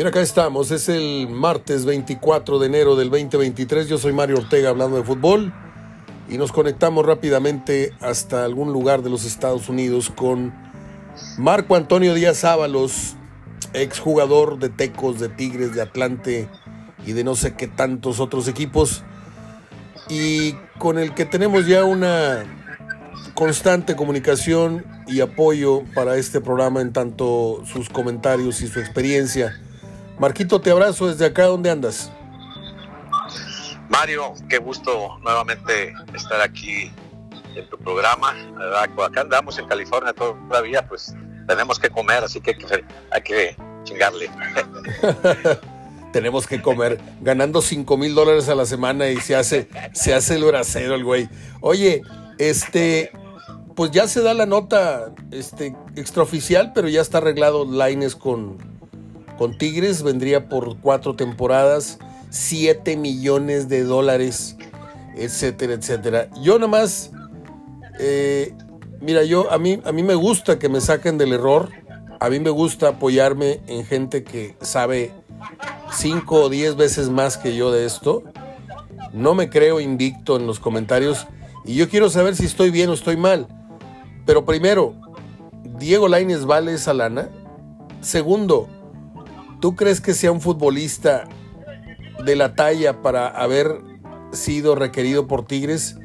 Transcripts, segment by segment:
Mira, acá estamos, es el martes 24 de enero del 2023, yo soy Mario Ortega hablando de fútbol. Y nos conectamos rápidamente hasta algún lugar de los Estados Unidos con Marco Antonio Díaz Ábalos, exjugador de Tecos, de Tigres, de Atlante y de no sé qué tantos otros equipos. Y con el que tenemos ya una constante comunicación y apoyo para este programa en tanto sus comentarios y su experiencia. Marquito, te abrazo desde acá, ¿dónde andas? Mario, qué gusto nuevamente estar aquí en tu programa. Acá andamos en California todavía, pues tenemos que comer, así que hay que, chingarle. tenemos que comer, ganando 5 mil dólares a la semana y se hace, se hace el bracero el güey. Oye, este, pues ya se da la nota este, extraoficial, pero ya está arreglado Lines con, con Tigres, vendría por cuatro temporadas, 7 millones de dólares, etcétera, etcétera. Yo nada más, eh, mira, yo a mí, a mí me gusta que me saquen del error, a mí me gusta apoyarme en gente que sabe 5 o 10 veces más que yo de esto. No me creo invicto en los comentarios y yo quiero saber si estoy bien o estoy mal. Pero primero, ¿Diego Laines vale esa lana? Segundo, ¿tú crees que sea un futbolista de la talla para haber sido requerido por Tigres?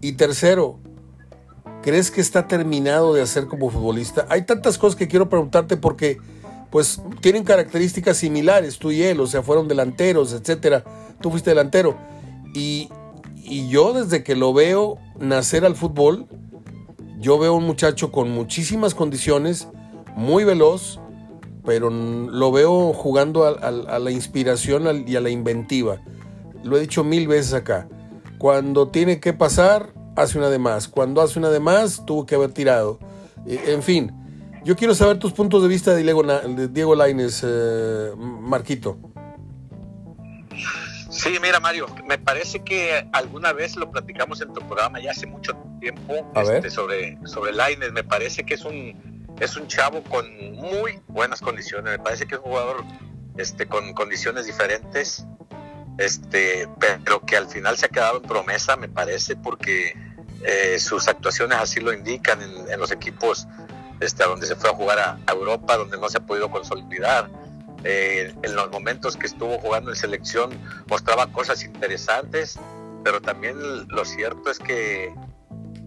Y tercero, ¿crees que está terminado de hacer como futbolista? Hay tantas cosas que quiero preguntarte porque pues tienen características similares, tú y él, o sea, fueron delanteros, etcétera. Tú fuiste delantero. Y, y yo desde que lo veo nacer al fútbol, yo veo un muchacho con muchísimas condiciones, muy veloz, pero lo veo jugando a, la inspiración y a la inventiva. Lo he dicho mil veces acá. Cuando tiene que pasar, hace una de más. Cuando hace una de más, tuvo que haber tirado. E, en fin, yo quiero saber tus puntos de vista de Diego, de Diego Laines, eh, Marquito. Sí, mira Mario, me parece que alguna vez lo platicamos en tu programa ya hace mucho tiempo este, sobre sobre Laines. Me parece que es un es un chavo con muy buenas condiciones. Me parece que es un jugador este con condiciones diferentes, este, pero que al final se ha quedado en promesa, me parece, porque eh, sus actuaciones así lo indican en, los equipos este, donde se fue a jugar a Europa, donde no se ha podido consolidar eh, en los momentos que estuvo jugando en selección mostraba cosas interesantes, pero también lo cierto es que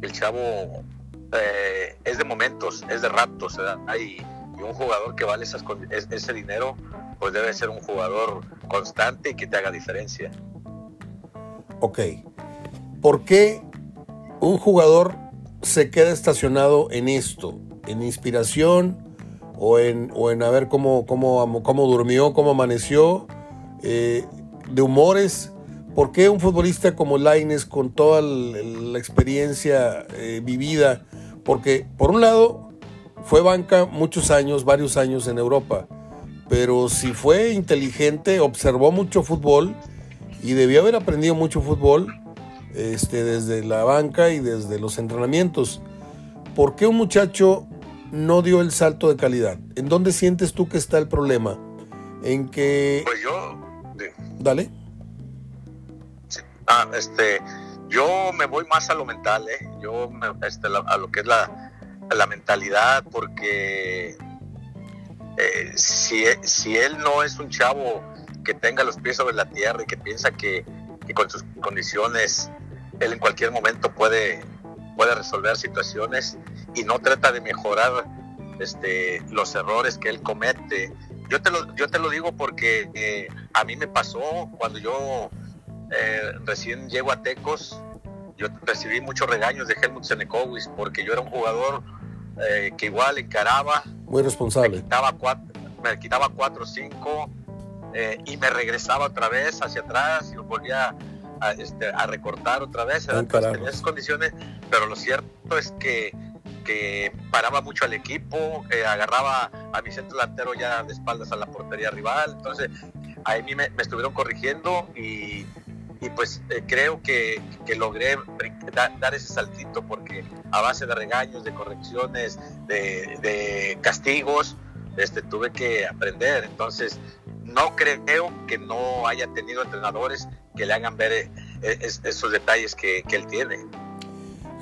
el chavo eh, es de momentos, es de ratos, y, un jugador que vale esas, ese dinero, pues debe ser un jugador constante y que te haga diferencia. Ok, ¿por qué un jugador se queda estacionado en esto? En inspiración, o en, o en a ver cómo, cómo, cómo durmió, cómo amaneció, eh, de humores. ¿Por qué un futbolista como Laines, con toda la experiencia eh, vivida? Porque, por un lado, fue banca muchos años, varios años en Europa, pero si fue inteligente, observó mucho fútbol y debió haber aprendido mucho fútbol este, desde la banca y desde los entrenamientos. ¿Por qué un muchacho no dio el salto de calidad? ¿En dónde sientes tú que está el problema? En que... Pues yo... Dale. Ah, este, yo me voy más a lo mental, ¿eh? Yo este, a lo que es la, la mentalidad, porque eh, si, si él no es un chavo que tenga los pies sobre la tierra y que piensa que, que con sus condiciones él en cualquier momento puede, puede resolver situaciones, y no trata de mejorar este, los errores que él comete. Yo te lo, yo te lo digo porque eh, a mí me pasó cuando yo eh, recién llego a Tecos, yo recibí muchos regaños de Helmut Senekowicz porque yo era un jugador eh, que igual encaraba. Muy responsable. Me quitaba cuatro, me quitaba cuatro cinco y me regresaba otra vez hacia atrás y volvía a, este, a recortar otra vez. En esas condiciones, pero lo cierto es que que paraba mucho al equipo, agarraba a mi centro delantero ya de espaldas a la portería rival. Entonces, a mí me, estuvieron corrigiendo y, pues eh, creo que, logré dar ese saltito porque a base de regaños, de correcciones, de, castigos, este, tuve que aprender. Entonces, no creo que no haya tenido entrenadores que le hagan ver eh, esos detalles que, él tiene.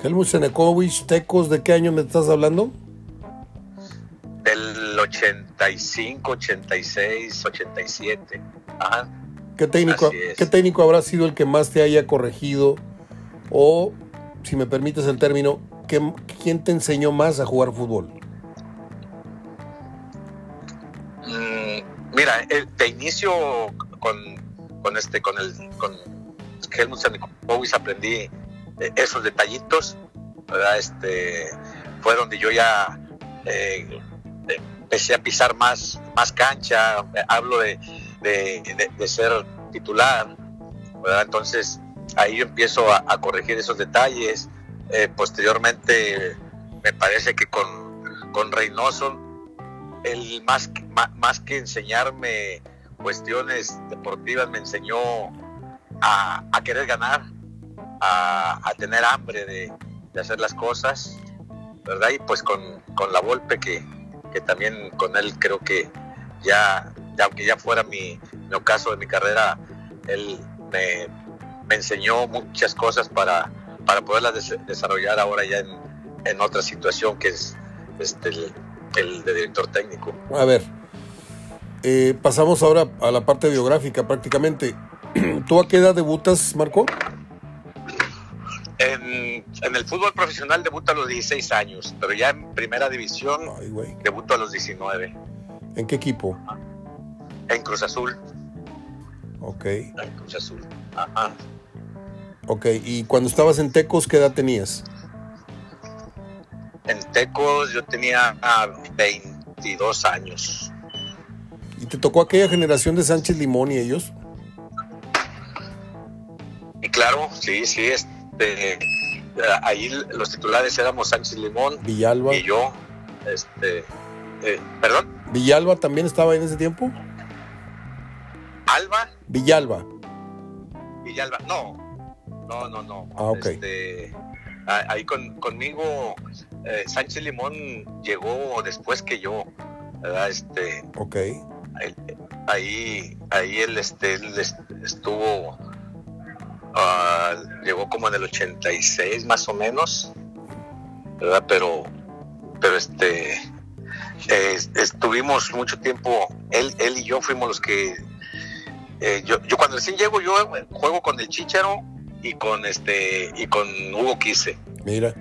Helmut Senekovic, Tecos, ¿de qué año me estás hablando? Del 85, 86, 87. Ajá. ¿Qué técnico, ¿Qué técnico habrá sido el que más te haya corregido? O, si me permites el término, ¿quién te enseñó más a jugar fútbol? Mm, mira, de inicio con, con, este, con el con Helmut aprendí eh, esos detallitos, ¿verdad? Este, fue donde yo ya eh, empecé a pisar más, más cancha, hablo de, de, ser titular, ¿verdad? Entonces ahí yo empiezo a, corregir esos detalles. Eh, posteriormente, me parece que con, con Reynoso, el más, más, que enseñarme cuestiones deportivas, me enseñó a, querer ganar, a, tener hambre de, hacer las cosas, ¿verdad? Y pues con, con la golpe que, que también con él creo que ya, aunque ya fuera mi, mi ocaso de mi carrera, él me, enseñó muchas cosas para, para poderlas desarrollar ahora ya en, otra situación que es este, el, de director técnico. A ver, eh, pasamos ahora a la parte biográfica prácticamente. ¿Tú a qué edad debutas, Marco? En, el fútbol profesional debuto a los 16 años, pero ya en primera división debuto a los 19. ¿En qué equipo? En Cruz Azul. Ok. En Cruz Azul. Ajá. Ok, y cuando estabas en Tecos, ¿qué edad tenías? En Tecos yo tenía 22 años. ¿Y te tocó aquella generación de Sánchez Limón y ellos? Y claro, sí, sí, es, este, ahí los titulares éramos Sánchez Limón Villalba y yo. Este, eh, ¿Perdón? ¿Villalba también estaba en ese tiempo? ¿Alba? Villalba. Villalba, no. No, no, no. Ah, ok. Este, ahí conmigo, eh, Sánchez Limón llegó después que yo, ¿verdad? Este, ok. Ahí, ahí él, este, él estuvo Ah, llegó como en el 86 más o menos, ¿verdad? Pero, pero este, estuvimos mucho tiempo, él, él y yo fuimos los que, eh, yo, yo cuando recién llego, yo juego con el Chicharo y con este, y con Hugo Quise. Mira.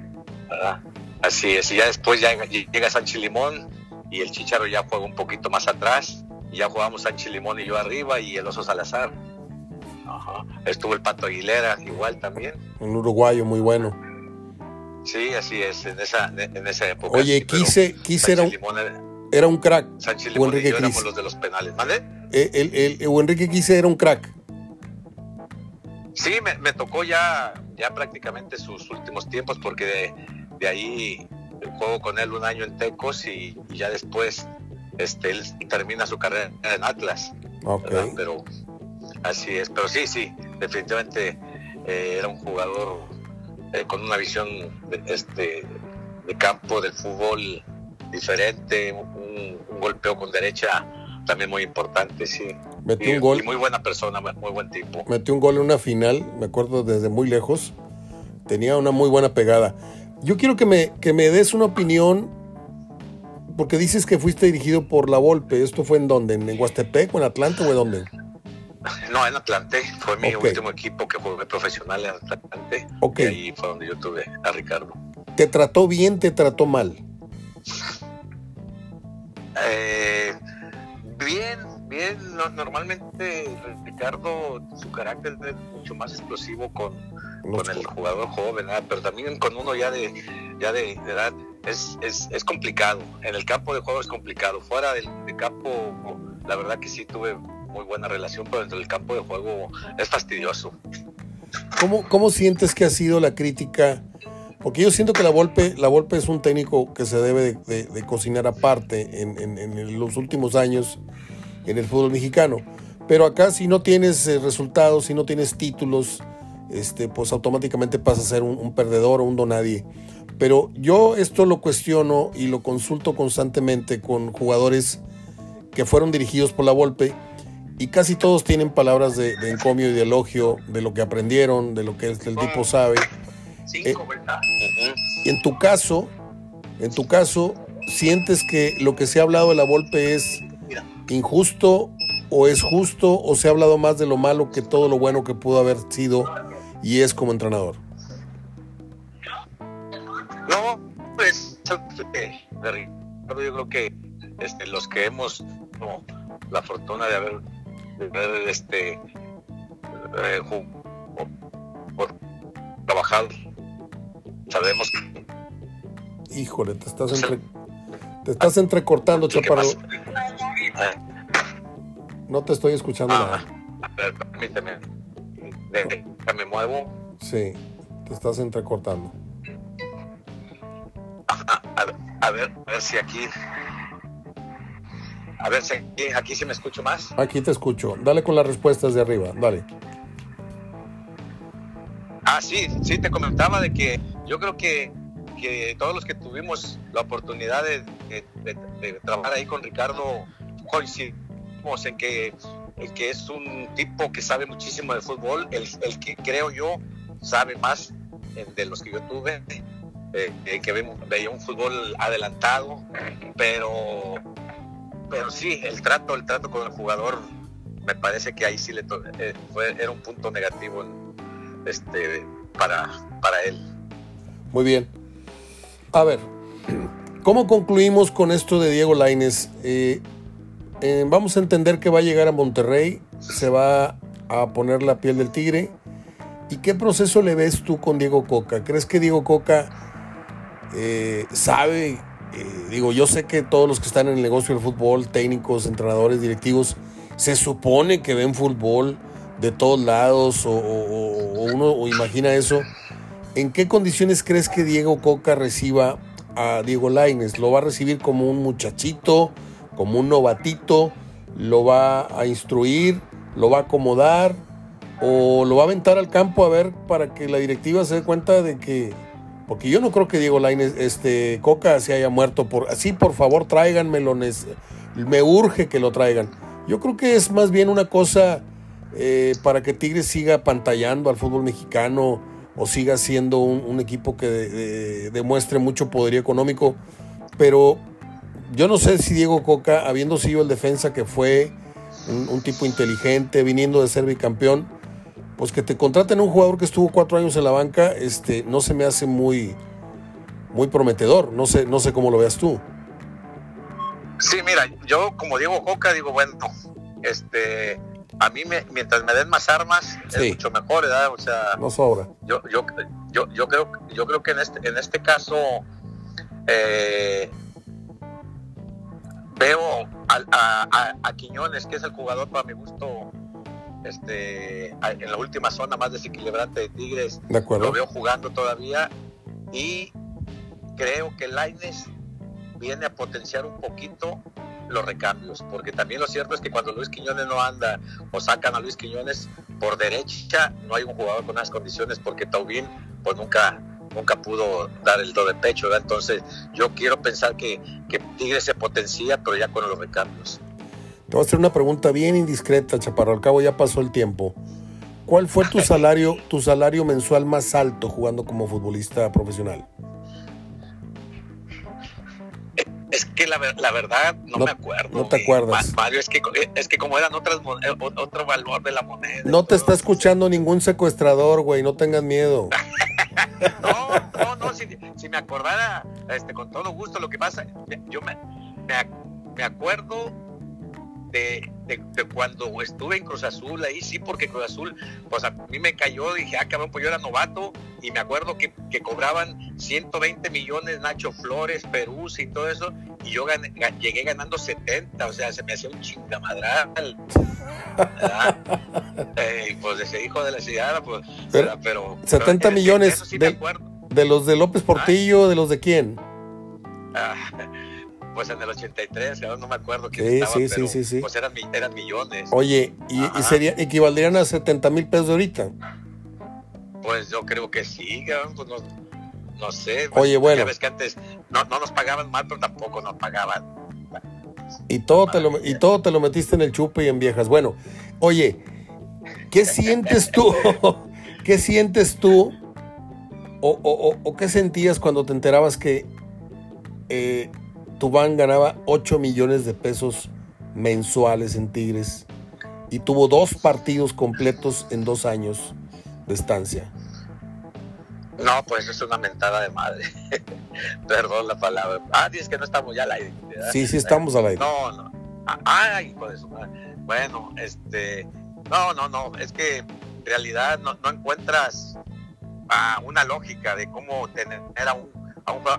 Así es, y ya después ya llega Sánchez Limón y el Chicharo ya juega un poquito más atrás, y ya jugamos Sánchez Limón y yo arriba y el Oso Salazar. Estuvo el Pato Aguilera igual también. Un uruguayo muy bueno. Sí, así es, en esa, en esa época. Oye, Quise, era, un, era, un crack. Sánchez Limón y yo éramos los de los penales. ¿Vale? Eh, el, el, Enrique Quise era un crack. Sí, me, tocó ya, ya prácticamente sus últimos tiempos porque de, ahí juego con él un año en Tecos y, ya después este, él termina su carrera en Atlas. Okay. Pero Así es, pero sí, sí, definitivamente eh, era un jugador eh, con una visión de, este, de campo del fútbol diferente, un, golpeo con derecha también muy importante, sí. Metió un gol. Y muy buena persona, muy buen tipo. Metió un gol en una final, me acuerdo desde muy lejos. Tenía una muy buena pegada. Yo quiero que me, que me des una opinión, porque dices que fuiste dirigido por La Volpe. ¿Esto fue en dónde? ¿En Huastepec o en Atlanta o en dónde? No, en Atlante. Fue mi último equipo que jugué profesional en Atlante. Ok. Y ahí fue donde yo tuve a Ricardo. ¿Te trató bien, te trató mal? Eh, bien, bien. normalmente Ricardo, su carácter es mucho más explosivo con, con el jugador joven, pero también con uno ya de, ya de, edad. Es, es, es, complicado. En el campo de juego es complicado. Fuera del campo, la verdad que sí tuve muy buena relación, pero dentro del campo de juego es fastidioso. ¿Cómo, cómo sientes que ha sido la crítica? Porque yo siento que la Volpe, la Volpe es un técnico que se debe de, cocinar aparte en, los últimos años en el fútbol mexicano. Pero acá si no tienes eh, resultados, si no tienes títulos, este, pues automáticamente pasas a ser un, perdedor o un donadie. Pero yo esto lo cuestiono y lo consulto constantemente con jugadores que fueron dirigidos por la Volpe y casi todos tienen palabras de, encomio y de elogio de lo que aprendieron, de lo que el, tipo sabe. Cinco, ¿verdad? Y en tu caso, en tu caso, ¿sientes que lo que se ha hablado de la Volpe es injusto o es justo o se ha hablado más de lo malo que todo lo bueno que pudo haber sido y es como entrenador? No, pues eh, yo creo que este, los que hemos la fortuna de haber, este eh, trabajado sabemos que híjole te estás entre, te estás entrecortando chaparro no te estoy escuchando ah, nada a ver permíteme me muevo sí te estás entrecortando a ver a ver si aquí a ver si aquí, sí me escucho más. Aquí te escucho. Dale con las respuestas de arriba, dale. Ah, sí, sí, te comentaba de que yo creo que, que todos los que tuvimos la oportunidad de, trabajar ahí con Ricardo coincidimos en que el que es un tipo que sabe muchísimo de fútbol, el, el que creo yo sabe más de los que yo tuve, eh, que veía un fútbol adelantado, pero pero sí, el trato, el trato con el jugador, me parece que ahí sí le eh, fue, era un punto negativo este, para, para él. Muy bien. A ver, ¿cómo concluimos con esto de Diego Laines? Eh, eh, vamos a entender que va a llegar a Monterrey, se va a poner la piel del tigre. ¿Y qué proceso le ves tú con Diego Coca? ¿Crees que Diego Coca sabe eh, digo, yo sé que todos los que están en el negocio del fútbol, técnicos, entrenadores, directivos, se supone que ven fútbol de todos lados o, uno imagina eso. ¿En qué condiciones crees que Diego Coca reciba a Diego Laines? ¿Lo va a recibir como un muchachito, como un novatito? ¿Lo va a instruir? ¿Lo va a acomodar? ¿O lo va a aventar al campo a ver para que la directiva se dé cuenta de que porque yo no creo que Diego Lainez, este, Coca se haya muerto por. Así, por favor, tráiganmelo. Me urge que lo traigan. Yo creo que es más bien una cosa eh, para que Tigres siga pantallando al fútbol mexicano o siga siendo un, equipo que demuestre mucho poderío económico. Pero yo no sé si Diego Coca, habiendo sido el defensa que fue, un, un tipo inteligente, viniendo de ser bicampeón, pues que te contraten un jugador que estuvo cuatro años en la banca, este, no se me hace muy, muy prometedor. No sé, no sé cómo lo veas tú. Sí, mira, yo como Diego Coca digo, bueno, este, a mí me, mientras me den más armas es mucho mejor, ¿verdad? O sea, no sobra. Yo, yo, yo, yo creo, yo creo que en este, en este caso eh, veo a, a Quiñones, que es el jugador para mi gusto este, en la última zona más desequilibrante de Tigres. Lo veo jugando todavía y creo que Laines viene a potenciar un poquito los recambios, porque también lo cierto es que cuando Luis Quiñones no anda o sacan a Luis Quiñones por derecha, no hay un jugador con las condiciones, porque Taubín pues nunca nunca pudo dar el do de pecho, entonces yo quiero pensar que, que Tigres se potencia, pero ya con los recambios. Te voy a hacer una pregunta bien indiscreta, Chaparro. Al cabo ya pasó el tiempo. ¿Cuál fue tu salario, tu salario mensual más alto jugando como futbolista profesional? Es que la, verdad no, me acuerdo. No te acuerdas. Mario, es que, es que como eran otras eh, otro valor de la moneda. No te está escuchando ningún secuestrador, güey, no tengas miedo. no, no, no, si, me acordara, este, con todo gusto, lo que pasa, yo me, me acuerdo de, cuando estuve en Cruz Azul, ahí sí, porque Cruz Azul, pues a mí me cayó, dije, ah, cabrón, pues yo era novato, y me acuerdo que, cobraban 120 millones Nacho Flores, Perú y todo eso, y yo llegué ganando 70, o sea, se me hacía un chingamadral. eh, pues ese hijo de la ciudad, pues, pero... 70 millones de, de, los de López Portillo, ¿de los de quién? Ah, pues en el 83, no me acuerdo quién sí, estaba, sí, sí, pues eran, eran millones. Oye, ¿y, sería, equivaldrían a 70 mil pesos de ahorita? Pues yo creo que sí, pues no, no sé. Oye, bueno. Sabes que antes no, no nos pagaban mal, pero tampoco nos pagaban Y todo, te lo, y todo te lo metiste en el chupe y en viejas. Bueno, oye, ¿qué sientes tú? ¿Qué sientes tú? O, qué sentías cuando te enterabas que eh, Tubán ganaba 8 millones de pesos mensuales en Tigres y tuvo dos partidos completos en dos años de estancia? No, pues es una mentada de madre. Perdón la palabra. Ah, dices que no estamos ya al aire. Sí, sí estamos al aire. No, no. Ay, de su madre. Bueno, este. No, no, no. Es que en realidad no, encuentras ah, una lógica de cómo tener a un,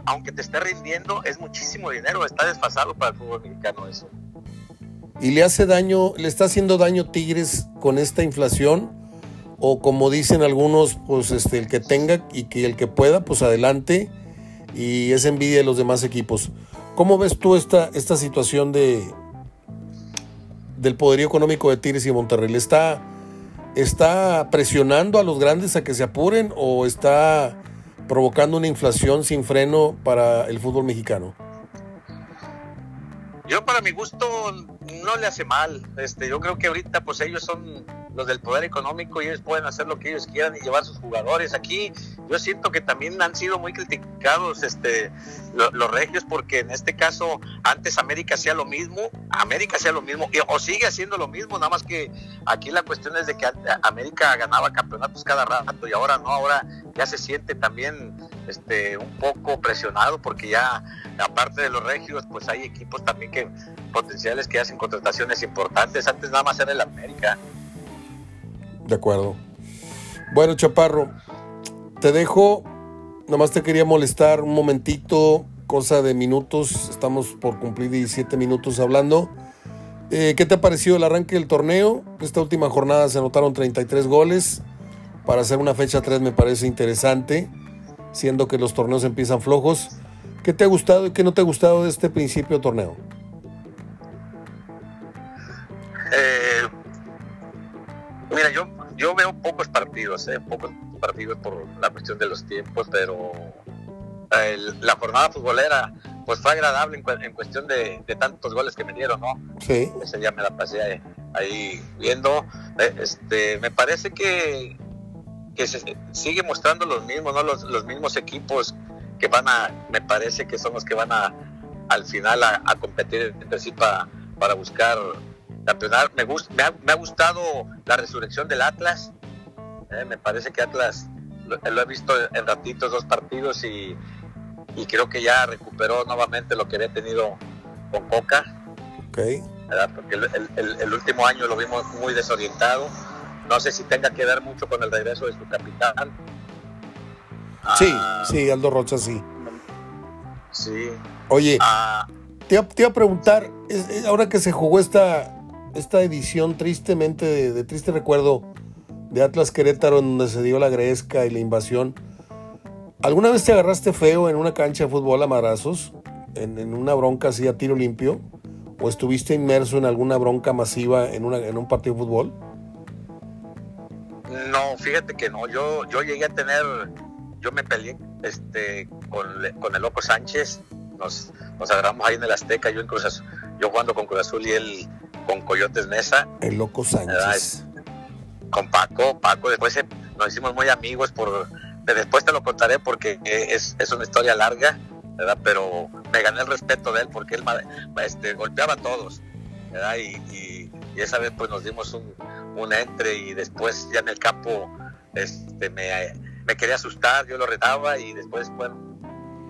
Aunque te esté rindiendo, es muchísimo dinero. Está desfasado para el fútbol mexicano eso. ¿Y le hace daño, le está haciendo daño Tigres con esta inflación? o como dicen algunos, pues este, el que tenga y que el que pueda, pues adelante y es envidia de los demás equipos. ¿Cómo ves tú esta, esta situación de del poderío económico de Tigres y Monterrey? está, ¿Está presionando a los grandes a que se apuren o está provocando una inflación sin freno para el fútbol mexicano? Yo para mi gusto no le hace mal. Este, yo creo que ahorita pues ellos son los del poder económico y ellos pueden hacer lo que ellos quieran y llevar sus jugadores. Aquí yo siento que también han sido muy criticados este, los regios porque en este caso antes América hacía lo mismo, América hacía lo mismo o sigue haciendo lo mismo, nada más que aquí la cuestión es de que América ganaba campeonatos cada rato y ahora no, ahora ya se siente también este, un poco presionado porque ya aparte de los regios pues hay equipos también que potenciales que hacen contrataciones importantes, antes nada más era el América. De acuerdo. Bueno, Chaparro, te dejo. Nomás te quería molestar un momentito, cosa de minutos. Estamos por cumplir 17 minutos hablando. Eh, ¿Qué te ha parecido el arranque del torneo? Esta última jornada se anotaron 33 goles. Para hacer una fecha 3 me parece interesante, siendo que los torneos empiezan flojos. ¿Qué te ha gustado y qué no te ha gustado de este principio de torneo? Eh, Mira, yo, yo veo pocos partidos, ¿eh? pocos partidos por la cuestión de los tiempos, pero la jornada futbolera pues fue agradable en, cuestión de, tantos goles que me dieron, ¿no? Sí. Ese día me la pasé ahí, viendo. Eh, este, me parece que, que se sigue mostrando los mismos, ¿no? Los, mismos equipos que van a, me parece que son los que van a al final a, competir entre sí para, para buscar campeonar. Me, me, ha, me ha gustado la resurrección del Atlas. Eh, me parece que Atlas lo, he visto en ratitos, dos partidos y, creo que ya recuperó nuevamente lo que había tenido con Coca. Okay. Porque el, último año lo vimos muy desorientado. No sé si tenga que ver mucho con el regreso de su capitán. Sí, ah, sí, Aldo Rocha sí. Sí. Oye, ah, te, te, iba a preguntar, ahora que se jugó esta, esta edición tristemente de, triste recuerdo de Atlas Querétaro donde se dio la gresca y la invasión. ¿Alguna vez te agarraste feo en una cancha de fútbol a madrazos? En, una bronca así a tiro limpio? ¿O estuviste inmerso en alguna bronca masiva en, una, en un partido de fútbol? No, fíjate que no. Yo, yo llegué a tener, yo me peleé este, con, con el Loco Sánchez. Nos, nos agarramos ahí en el Azteca, yo, en Cruz yo jugando con Cruz Azul y él con Coyotes Mesa. El Loco Sánchez. Con Paco, Paco, después nos hicimos muy amigos, por después te lo contaré porque es, es una historia larga, ¿verdad? Pero me gané el respeto de él porque él este, golpeaba a todos, ¿verdad? Y, esa vez pues nos dimos un, un, entre y después ya en el campo este, me, me quería asustar, yo lo retaba y después, bueno,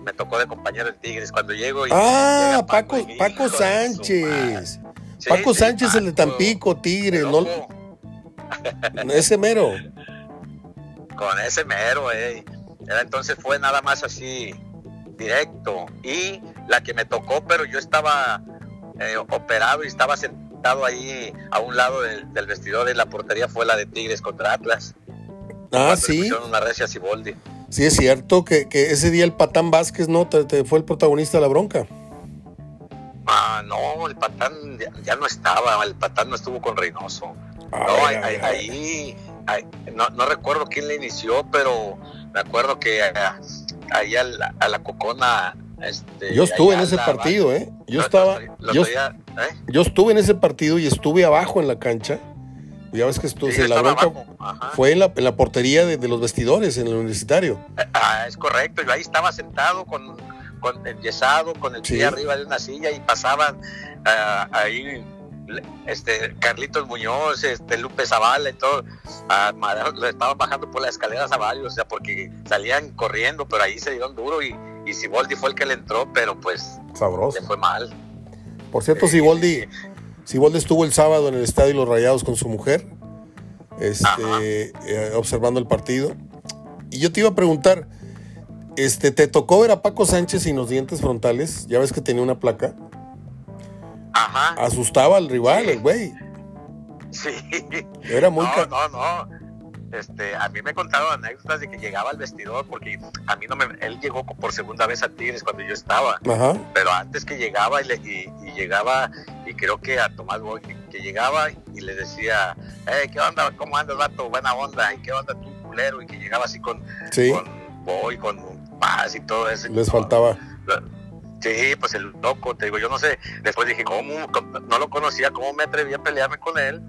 me tocó de compañero en Tigres cuando llego y ah Paco Paco Sánchez Paco Sánchez, el de Tampico, Tigre, ¿no? ese mero. Con ese mero, eh. Entonces fue nada más así, directo. Y la que me tocó, pero yo estaba eh, operado y estaba sentado ahí a un lado del, vestidor de la portería, fue la de Tigres contra Atlas. Ah, sí. Una recia Ciboldi. Sí, es cierto que, ese día el Patán Vázquez, ¿no? te fue el protagonista de la bronca. Ah, no, el patán ya, no estaba, el patán no estuvo con Reynoso. no, ahí, no, recuerdo quién le inició, pero me acuerdo que ahí a la, cocona Este, yo estuve en ese partido, ¿eh? Yo estaba. yo, ¿eh? yo, estuve en ese partido y estuve abajo en la cancha. Ya ves que estuve, la bronca fue en la, en la portería de, los vestidores en el universitario. Ah, es correcto. Yo ahí estaba sentado con, con enyesado, con el pie arriba de una silla y pasaban ah, ahí este Carlitos Muñoz, este Lupe Zavala y todo, a, lo estaban bajando por las escaleras a varios, o sea, porque salían corriendo, pero ahí se dieron duro y, y Siboldi fue el que le entró, pero pues Sabroso. le fue mal. Por cierto, Siboldi, Siboldi estuvo el sábado en el estadio Los Rayados con su mujer, este, eh, observando el partido. Y yo te iba a preguntar, este, ¿te tocó ver a Paco Sánchez sin los dientes frontales? Ya ves que tenía una placa. Ajá. Asustaba al rival, el güey. Sí. Era muy... No, no, no. Este, a mí me contaron anécdotas de que llegaba al vestidor porque a mí no me, él llegó por segunda vez a Tigres cuando yo estaba, Ajá. pero antes que llegaba y, le, y, llegaba y creo que a Tomás Boy que, llegaba y le decía, hey, ¿qué onda? ¿Cómo andas, vato? Buena onda, ¿y qué onda tú, culero? Y que llegaba así con, sí. con Boy, con paz y todo eso. Les faltaba. Sí, pues el loco, te digo, yo no sé. Después dije, ¿cómo? No lo conocía, ¿cómo me atreví a pelearme con él?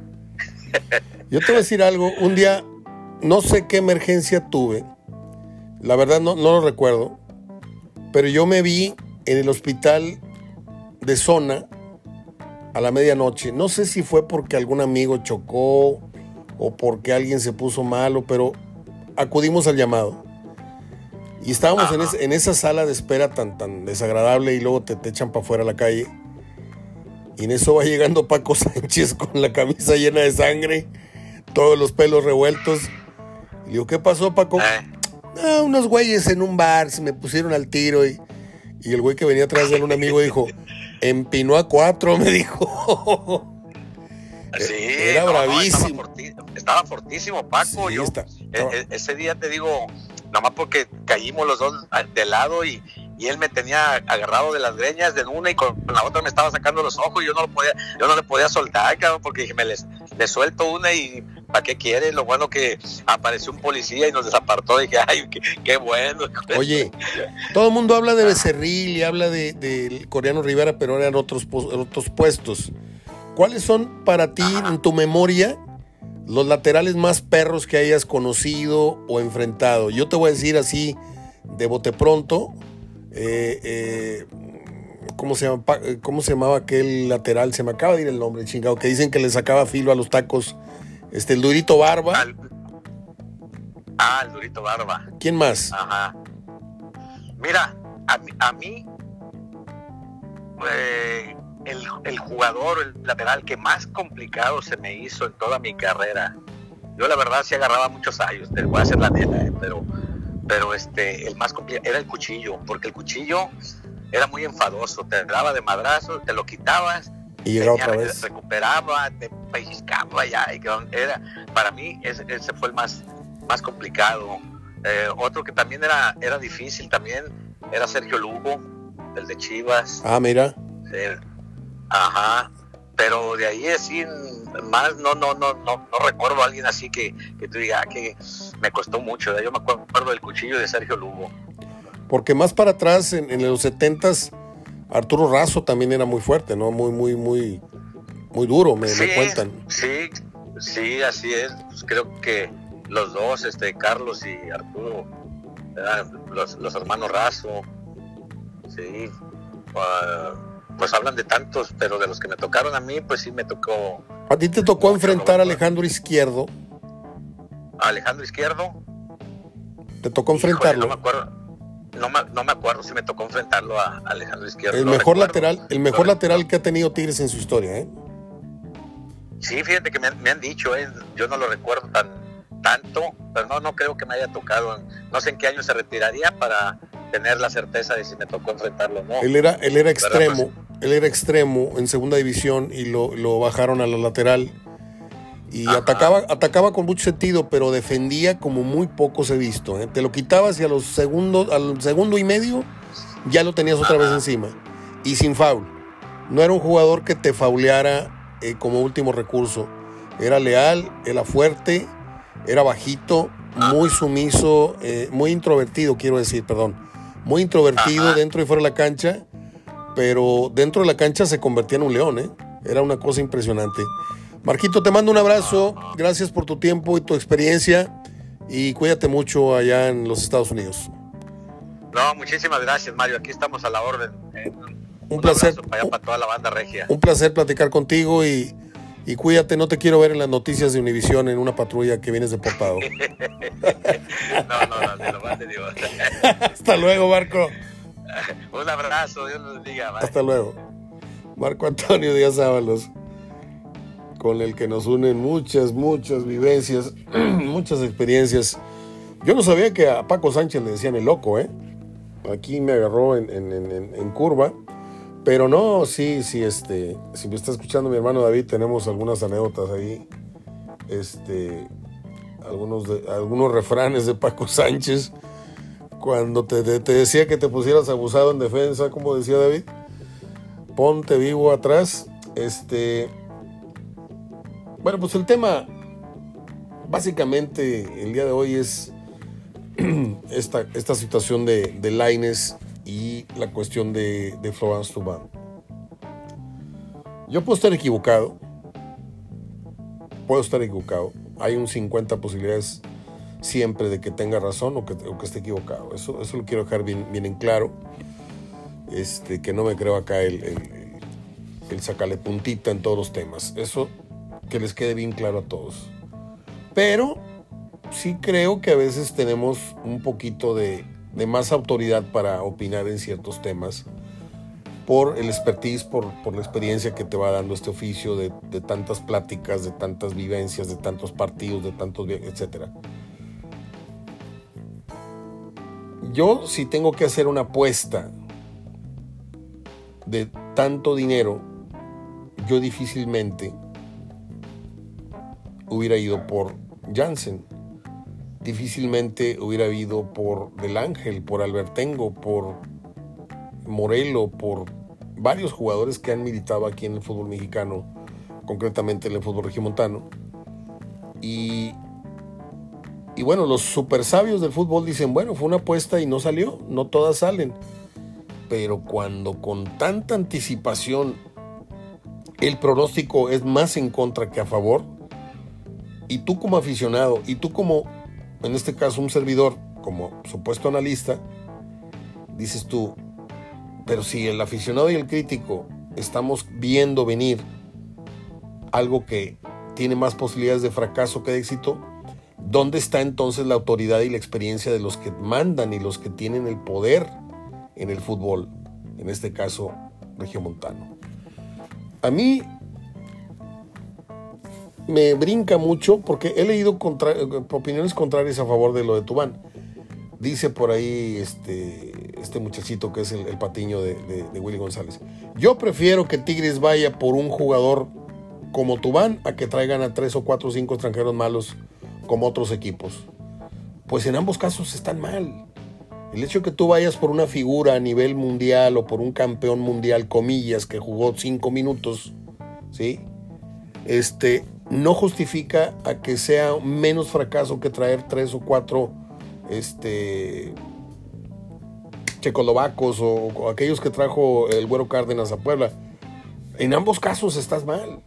Yo te voy a decir algo. Un día, no sé qué emergencia tuve. La verdad no, no lo recuerdo. Pero yo me vi en el hospital de zona a la medianoche. No sé si fue porque algún amigo chocó o porque alguien se puso malo, pero acudimos al llamado. Y estábamos en, esa sala de espera tan, tan desagradable y luego te, te echan para afuera a la calle. Y en eso va llegando Paco Sánchez con la camisa llena de sangre, todos los pelos revueltos. Y digo, ¿qué pasó, Paco? Eh. Ah, unos güeyes en un bar se me pusieron al tiro y, y el güey que venía atrás de él, un amigo, dijo, empinó a cuatro, me dijo. Sí, era bravísimo. Estaba, fortísimo, Paco. yo, e, e, ese día te digo, nomás porque caímos los dos de lado y, él me tenía agarrado de las greñas de una y con la otra me estaba sacando los ojos y yo no lo podía, yo no le podía soltar, cabrón, porque dije, me les, le suelto una y ¿para qué quiere? Lo bueno que apareció un policía y nos desapartó, dije, ay, qué, bueno. Oye, todo el mundo habla de Becerril y habla del de, coreano Rivera, pero eran otros, otros puestos. ¿Cuáles son para ti, en tu memoria, los laterales más perros que hayas conocido o enfrentado. Yo te voy a decir así, de bote pronto, eh, eh, ¿cómo, se llama, ¿cómo se llamaba aquel lateral? Se me acaba de ir el nombre, chingado, que dicen que le sacaba filo a los tacos. Este, el Durito Barba. ah, el Durito Barba. ¿Quién más? Ajá. Mira, a mí, a mí eh, el, jugador, el lateral que más complicado se me hizo en toda mi carrera. Yo la verdad sí agarraba muchos años, te voy a hacer la neta, eh, pero, pero este, el más complicado era el cuchillo, porque el cuchillo era muy enfadoso, te daba de madrazo, te lo quitabas, y otra vez. recuperaba, te pellizcaba ya, y era, para mí ese, ese fue el más, más complicado. Eh, otro que también era, era difícil también era Sergio Lugo, el de Chivas. Ah, mira. Ajá. Pero de ahí así más no no no no no recuerdo a alguien así que, que tú digas ah, que me costó mucho. Yo me acuerdo del cuchillo de Sergio Lugo. Porque más para atrás en, los setentas Arturo Razo también era muy fuerte, ¿no? Muy muy muy muy duro, me, cuentan. Sí, sí, así es. Pues creo que los dos, este Carlos y Arturo, los, los hermanos Razo. Sí. Uh, pues hablan de tantos, pero de los que me tocaron a mí, pues sí me tocó. ¿A ti te tocó enfrentar a Alejandro Izquierdo? Alejandro Izquierdo? ¿Te tocó enfrentarlo? no me acuerdo. No me, acuerdo si me tocó enfrentarlo a Alejandro Izquierdo. El mejor lateral, el mejor lateral que ha tenido Tigres en su historia, ¿eh? Sí, fíjate que me, han dicho, ¿eh? yo no lo recuerdo tan tanto, pero no, no creo que me haya tocado. No sé en qué año se retiraría para tener la certeza de si me tocó enfrentarlo o no. Él era, él era extremo, él era extremo en segunda división y lo, bajaron a la lateral. Y atacaba, atacaba con mucho sentido, pero defendía como muy pocos he visto. ¿eh? Te lo quitabas y a los segundos, al segundo y medio ya lo tenías otra vez encima. Y sin foul. No era un jugador que te fauleara eh, como último recurso. Era leal, era fuerte, era bajito, muy sumiso, eh, muy introvertido, quiero decir, perdón muy introvertido dentro y fuera de la cancha, pero dentro de la cancha se convertía en un león, ¿eh? Era una cosa impresionante. Marquito, te mando un abrazo, gracias por tu tiempo y tu experiencia y cuídate mucho allá en los Estados Unidos. No, muchísimas gracias, Mario. Aquí estamos a la orden. un, placer. Para, para toda la banda regia. Un placer platicar contigo y, y, cuídate. No te quiero ver en las noticias de Univisión en una patrulla que vienes deportado. no, no, no, lo te digo. Hasta luego, Marco. un abrazo, Dios los bendiga. Hasta luego. Marco Antonio Díaz Ábalos, con el que nos unen muchas, muchas vivencias, muchas experiencias. Yo no sabía que a Paco Sánchez le decían el loco, ¿eh? aquí me agarró en, curva. Pero no, sí, sí, este, si me está escuchando mi hermano David, tenemos algunas anécdotas ahí, este, algunos, de, algunos refranes de Paco Sánchez, cuando te, decía que te pusieras abusado en defensa, como decía David, ponte vivo atrás, este, bueno, pues el tema, básicamente, el día de hoy es esta, esta situación de, de Laines y la cuestión de, de Florence Tubán. Yo puedo estar equivocado, puedo estar equivocado. Hay un 50 posibilidades siempre de que tenga razón o que, que esté equivocado. Eso, eso lo quiero dejar bien, bien en claro. Este, que no me creo acá el, el, el sacarle puntita en todos los temas. Eso que les quede bien claro a todos. Pero sí creo que a veces tenemos un poquito de, más autoridad para opinar en ciertos temas por el expertise, por, la experiencia que te va dando este oficio de, tantas pláticas, de tantas vivencias, de tantos partidos, de tantos, etcétera. Yo si tengo que hacer una apuesta de tanto dinero, yo difícilmente hubiera ido por Jansen difícilmente hubiera habido por Del Ángel, por Albertengo, por Morelo, por varios jugadores que han militado aquí en el fútbol mexicano, concretamente en el fútbol regimontano. Y bueno, los super sabios del fútbol dicen, bueno, fue una apuesta y no salió, no todas salen. Pero cuando con tanta anticipación el pronóstico es más en contra que a favor, y tú como aficionado, y tú como en este caso un servidor como supuesto analista, dices tú, pero si el aficionado y el crítico estamos viendo venir algo que tiene más posibilidades de fracaso que de éxito, ¿dónde está entonces la autoridad y la experiencia de los que mandan y los que tienen el poder en el fútbol? En este caso, Regiomontano. A mí me brinca mucho porque he leído opiniones contrarias a favor de lo de Tubán. Dice por ahí este, este muchachito que es el, patiño de, Willy González. Yo prefiero que Tigres vaya por un jugador como Tubán a que traigan a tres o cuatro o cinco extranjeros malos como otros equipos. Pues en ambos casos están mal. El hecho de que tú vayas por una figura a nivel mundial o por un campeón mundial, comillas, que jugó cinco minutos, ¿sí? Este, no justifica a que sea menos fracaso que traer tres o cuatro este, checoslovacos o, aquellos que trajo el Güero Cárdenas a Puebla. En ambos casos estás mal.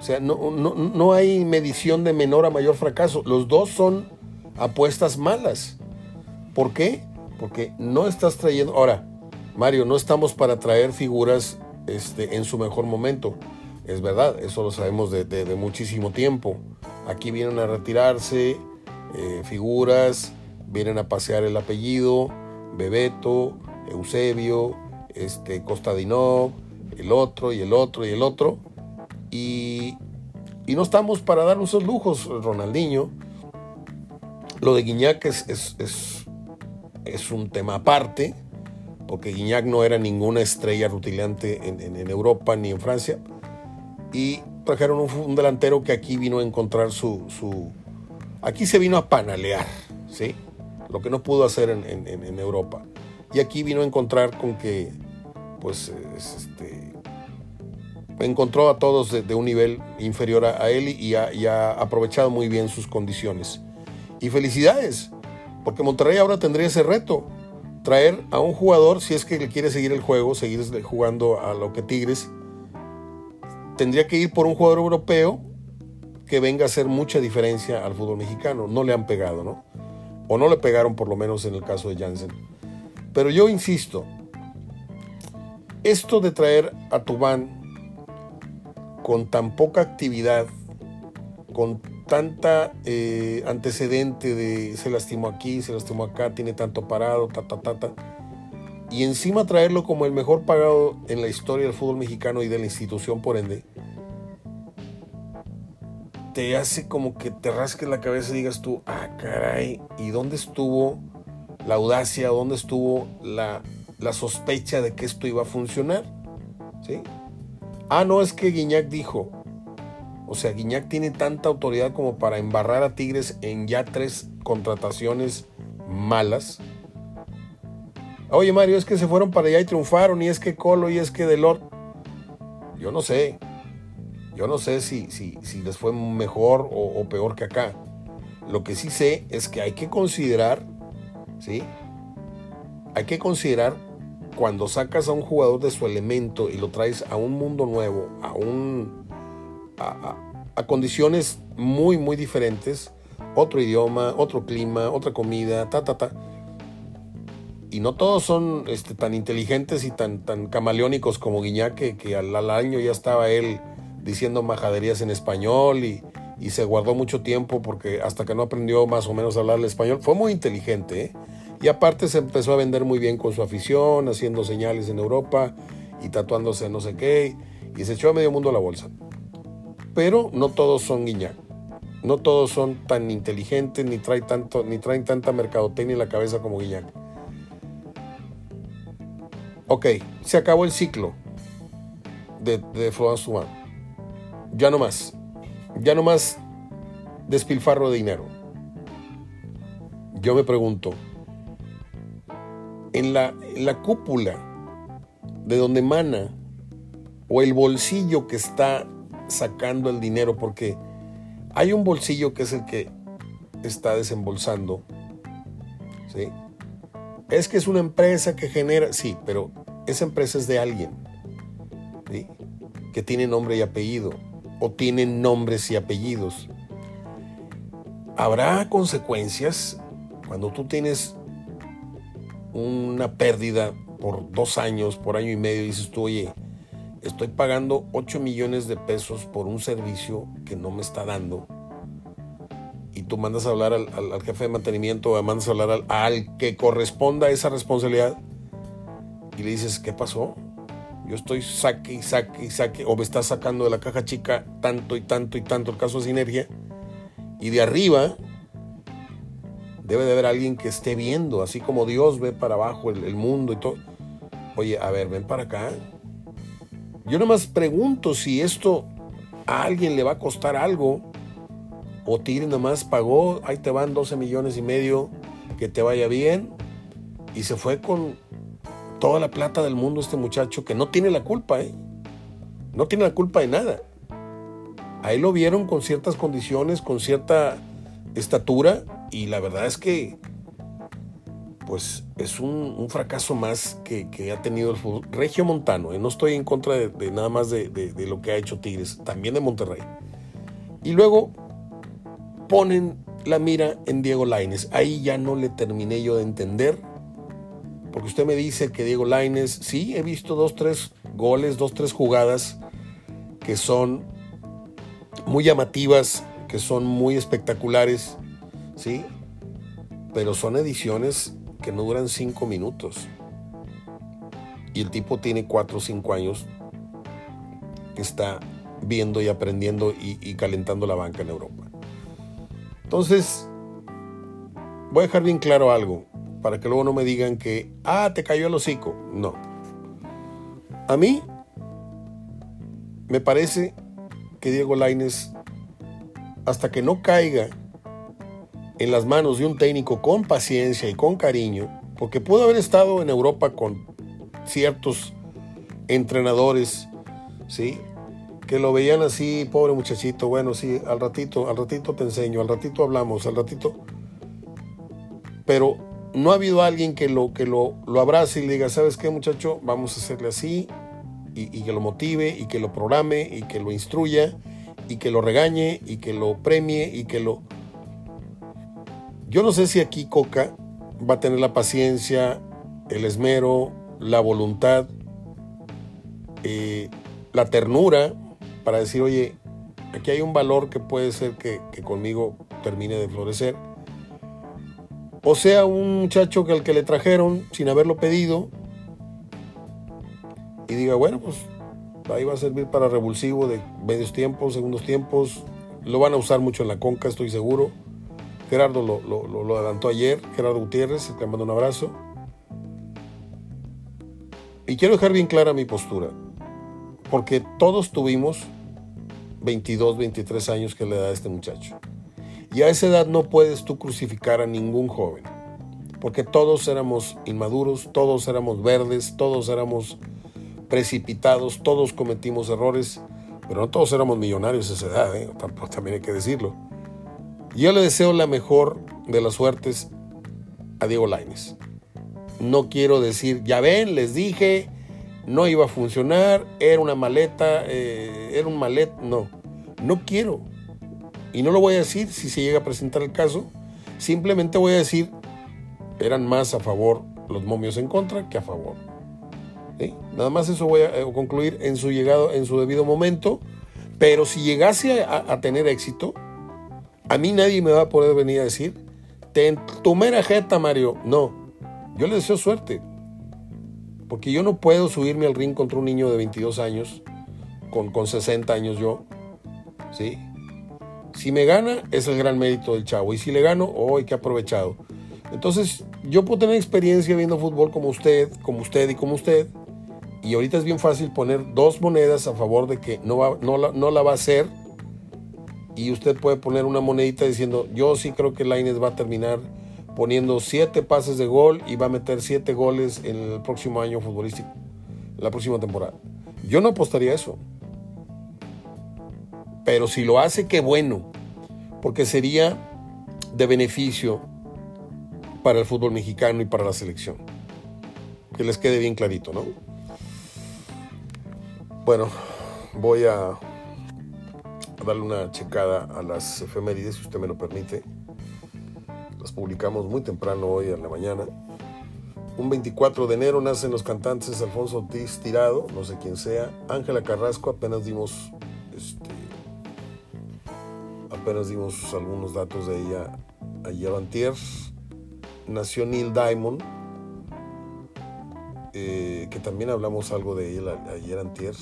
O sea, no, no, hay medición de menor a mayor fracaso. Los dos son apuestas malas. ¿Por qué? Porque no estás trayendo... Ahora, Mario, no estamos para traer figuras este, en su mejor momento. Es verdad, eso lo sabemos de, muchísimo tiempo. Aquí vienen a retirarse eh, figuras, vienen a pasear el apellido, Bebeto, Eusebio, este, Costadinov, el otro y el otro y el otro. Y, no estamos para dar esos lujos, Ronaldinho. Lo de Guiñac es, es, un tema aparte, porque Guiñac no era ninguna estrella rutilante en Europa ni en Francia y trajeron un, delantero que aquí vino a encontrar su, su, Aquí se vino a panalear, ¿sí? Lo que no pudo hacer en, Europa. Y aquí vino a encontrar con que, pues, este, encontró a todos de, un nivel inferior a, él y ha, aprovechado muy bien sus condiciones. Y felicidades, porque Monterrey ahora tendría ese reto, traer a un jugador, si es que le quiere seguir el juego, seguir jugando a lo que Tigres, tendría que ir por un jugador europeo que venga a hacer mucha diferencia al fútbol mexicano. No le han pegado, ¿no? O no le pegaron por lo menos en el caso de Jansen. Pero yo insisto, esto de traer a Tubán con tan poca actividad, con tanta eh, antecedente de se lastimó aquí, se lastimó acá, tiene tanto parado, ta, ta, ta, ta, y encima traerlo como el mejor pagado en la historia del fútbol mexicano y de la institución por ende, te hace como que te rasques la cabeza y digas tú, ah, caray, ¿y dónde estuvo la audacia? ¿Dónde estuvo la, la sospecha de que esto iba a funcionar? ¿Sí? Ah, no, es que Guiñac dijo. O sea, Guiñac tiene tanta autoridad como para embarrar a Tigres en ya tres contrataciones malas. Oye, Mario, es que se fueron para allá y triunfaron, y es que Colo, y es que Delor. Yo no sé. Yo no sé si, si, si les fue mejor o, peor que acá. Lo que sí sé es que hay que considerar, ¿sí? Hay que considerar cuando sacas a un jugador de su elemento y lo traes a un mundo nuevo, a un a, a, condiciones muy muy diferentes, otro idioma, otro clima, otra comida, ta ta ta. Y no todos son este, tan inteligentes y tan, camaleónicos como Guiñac, que, al, año ya estaba él diciendo majaderías en español y, se guardó mucho tiempo porque hasta que no aprendió más o menos a hablar el español, fue muy inteligente. ¿eh? Y aparte se empezó a vender muy bien con su afición, haciendo señales en Europa y tatuándose no sé qué, y se echó a medio mundo a la bolsa. Pero no todos son Guiñac. No todos son tan inteligentes ni, traen tanto, ni traen tanta mercadotecnia en la cabeza como Guiñac. Ok, se acabó el ciclo de, de Florence ya no más. Ya no más despilfarro de dinero. Yo me pregunto, en la, en la cúpula de donde mana o el bolsillo que está sacando el dinero, porque hay un bolsillo que es el que está desembolsando, ¿sí? Es que es una empresa que genera, sí, pero esa empresa es de alguien, ¿sí? Que tiene nombre y apellido o tienen nombres y apellidos. Habrá consecuencias cuando tú tienes una pérdida por dos años, por año y medio, y dices tú, oye, estoy pagando 8 millones de pesos por un servicio que no me está dando. Y tú mandas a hablar al, jefe de mantenimiento o mandas a hablar al, al que corresponda a esa responsabilidad y le dices, ¿qué pasó? Yo estoy saque y saque y saque, o me está sacando de la caja chica tanto y tanto y tanto el caso de sinergia. Y de arriba debe de haber alguien que esté viendo, así como Dios ve para abajo el, mundo y todo. Oye, a ver, ven para acá. Yo nomás pregunto si esto a alguien le va a costar algo. O Tigre nomás pagó, ahí te van 12 millones y medio, que te vaya bien. Y se fue con toda la plata del mundo este muchacho que no tiene la culpa, ¿eh? No tiene la culpa de nada. Ahí lo vieron con ciertas condiciones, con cierta estatura y la verdad es que pues es un, fracaso más que, ha tenido el fútbol. Regio Montano, ¿eh? no estoy en contra de, nada más de, de, lo que ha hecho Tigres, también de Monterrey. Y luego ponen la mira en Diego Laines. Ahí ya no le terminé yo de entender porque usted me dice que Diego Laines, sí, he visto dos, tres goles, dos, tres jugadas que son muy llamativas, que son muy espectaculares, ¿sí? Pero son ediciones que no duran cinco minutos. Y el tipo tiene cuatro o cinco años que está viendo y aprendiendo y, y calentando la banca en Europa. Entonces, voy a dejar bien claro algo para que luego no me digan que, ah, te cayó el hocico. No. A mí me parece que Diego Laines, hasta que no caiga en las manos de un técnico con paciencia y con cariño, porque pudo haber estado en Europa con ciertos entrenadores, ¿sí? Que lo veían así, pobre muchachito, bueno, sí, al ratito, al ratito te enseño, al ratito hablamos, al ratito. Pero no ha habido alguien que lo, que lo, lo abrace y le diga, ¿sabes qué muchacho? Vamos a hacerle así y, que lo motive y que lo programe y que lo instruya y que lo regañe y que lo premie y que lo... Yo no sé si aquí Coca va a tener la paciencia, el esmero, la voluntad, eh, la ternura para decir, oye, aquí hay un valor que puede ser que, conmigo termine de florecer o sea, un muchacho que al que le trajeron sin haberlo pedido y diga, bueno, pues ahí va a servir para revulsivo de medios tiempos, segundos tiempos. Lo van a usar mucho en la conca, estoy seguro. Gerardo lo, lo, adelantó ayer, Gerardo Gutiérrez, te mando un abrazo. Y quiero dejar bien clara mi postura, porque todos tuvimos 22, 23 años que le da a este muchacho. Y a esa edad no puedes tú crucificar a ningún joven, porque todos éramos inmaduros, todos éramos verdes, todos éramos precipitados, todos cometimos errores, pero no todos éramos millonarios a esa edad, ¿eh? también hay que decirlo. Yo le deseo la mejor de las suertes a Diego Laines. No quiero decir, ya ven, les dije, no iba a funcionar, era una maleta, eh, era un malet, no, no quiero. Y no lo voy a decir si se llega a presentar el caso, simplemente voy a decir, eran más a favor los momios en contra que a favor. Nada más eso voy a eh, concluir en su llegado, en su debido momento. Pero si llegase a, tener éxito, a mí nadie me va a poder venir a decir, te tu mera jeta, Mario. No, yo le deseo suerte. Porque yo no puedo subirme al ring contra un niño de 22 años, con, con 60 años yo, ¿sí? Si me gana, es el gran mérito del chavo. Y si le gano, hoy que aprovechado. Entonces, yo puedo tener experiencia viendo fútbol como usted, como usted y como usted. Y ahorita es bien fácil poner dos monedas a favor de que no, va, no, la, no la va a hacer. Y usted puede poner una monedita diciendo, yo sí creo que Laines va a terminar poniendo siete pases de gol y va a meter siete goles en el próximo año futbolístico, la próxima temporada. Yo no apostaría eso. Pero si lo hace, qué bueno, porque sería de beneficio para el fútbol mexicano y para la selección. Que les quede bien clarito, ¿no? Bueno, voy a darle una checada a las efemérides, si usted me lo permite. Las publicamos muy temprano hoy en la mañana. Un 24 de enero nacen los cantantes Alfonso Ortiz Tirado, no sé quién sea, Ángela Carrasco, apenas dimos este, apenas dimos algunos datos de ella ayer antier. Nació Neil Diamond, eh, que también hablamos algo de él ayer antier.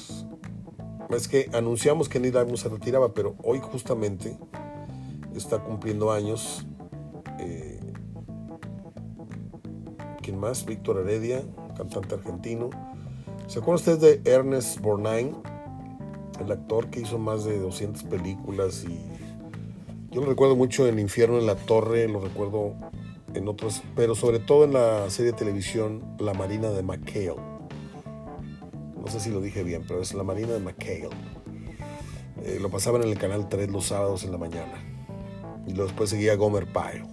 Es que anunciamos que Neil Diamond se retiraba, pero hoy justamente está cumpliendo años. ¿Quién más? Víctor Heredia, cantante argentino. ¿Se acuerdan ustedes de Ernest Borgnine? El actor que hizo más de 200 películas y yo lo recuerdo mucho en Infierno en la Torre, lo recuerdo en otros, pero sobre todo en la serie de televisión La Marina de McHale. No sé si lo dije bien, pero es La Marina de McHale. Eh, lo pasaban en el canal 3 los sábados en la mañana. Y después seguía Gomer Pyle,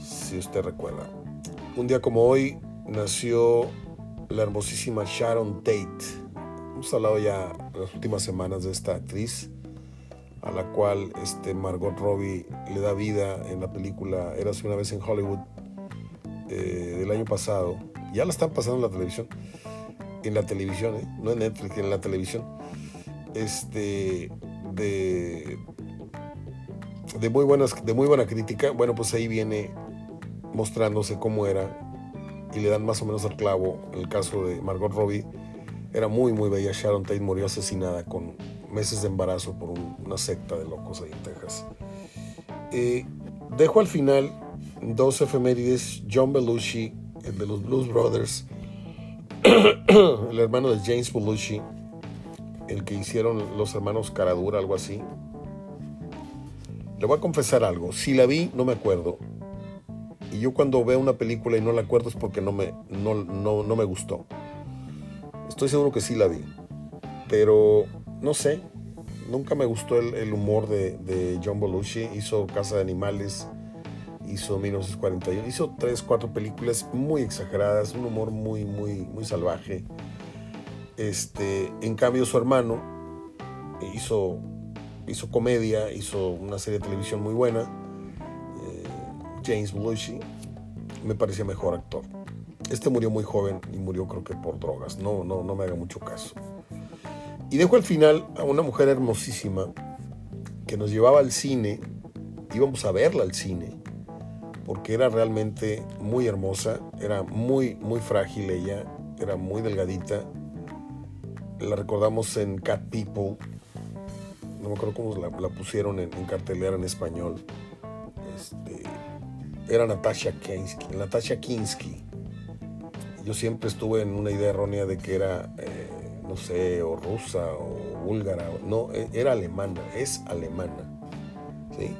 si usted recuerda. Un día como hoy nació la hermosísima Sharon Tate. Hemos hablado ya en las últimas semanas de esta actriz a la cual este, Margot Robbie le da vida en la película Eras una vez en Hollywood eh, del año pasado. Ya la están pasando en la televisión. En la televisión, ¿eh? no en Netflix, en la televisión. Este, de, de, muy buenas, de muy buena crítica. Bueno, pues ahí viene mostrándose cómo era y le dan más o menos al clavo. En el caso de Margot Robbie, era muy, muy bella. Sharon Tate murió asesinada con meses de embarazo por una secta de locos ahí en Texas. Eh, dejo al final dos efemérides. John Belushi, el de los Blues Brothers, el hermano de James Belushi, el que hicieron los hermanos Caradura, algo así. Le voy a confesar algo. Si la vi, no me acuerdo. Y yo cuando veo una película y no la acuerdo es porque no me, no, no, no me gustó. Estoy seguro que sí la vi. Pero no sé, nunca me gustó el, humor de, John Belushi. Hizo Casa de Animales, hizo 1941, hizo tres, cuatro películas muy exageradas, un humor muy, muy, muy salvaje. Este, en cambio, su hermano hizo, hizo comedia, hizo una serie de televisión muy buena, James Belushi, me parecía mejor actor. Este murió muy joven y murió creo que por drogas, no, no, no me haga mucho caso. Y dejo al final a una mujer hermosísima que nos llevaba al cine, íbamos a verla al cine, porque era realmente muy hermosa, era muy, muy frágil ella, era muy delgadita. La recordamos en Cat People, no me acuerdo cómo la, pusieron en, cartelera en español. Este, era Natasha Kinski, Natasha Kinski. Yo siempre estuve en una idea errónea de que era, eh, no sé, o rusa o búlgara. No, e, era alemana, es alemana. ¿sí?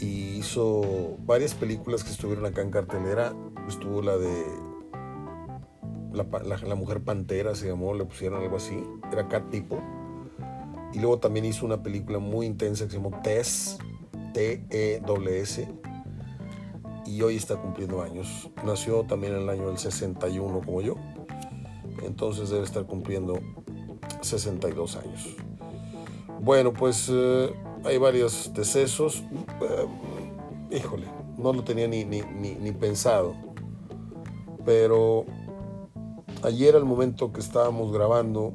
y hizo varias películas que estuvieron acá en cartelera. Estuvo la de la, Mujer Pantera, se llamó, le pusieron algo así. Era Cat People. Y luego también hizo una película muy intensa que se llamó Tess, T-E-S. Y hoy está cumpliendo años. Nació también en el año del 61 como yo. Entonces debe estar cumpliendo 62 años. Bueno, pues eh, hay varios decesos. Eh, híjole, no lo tenía ni, ni, pensado. Pero ayer al momento que estábamos grabando,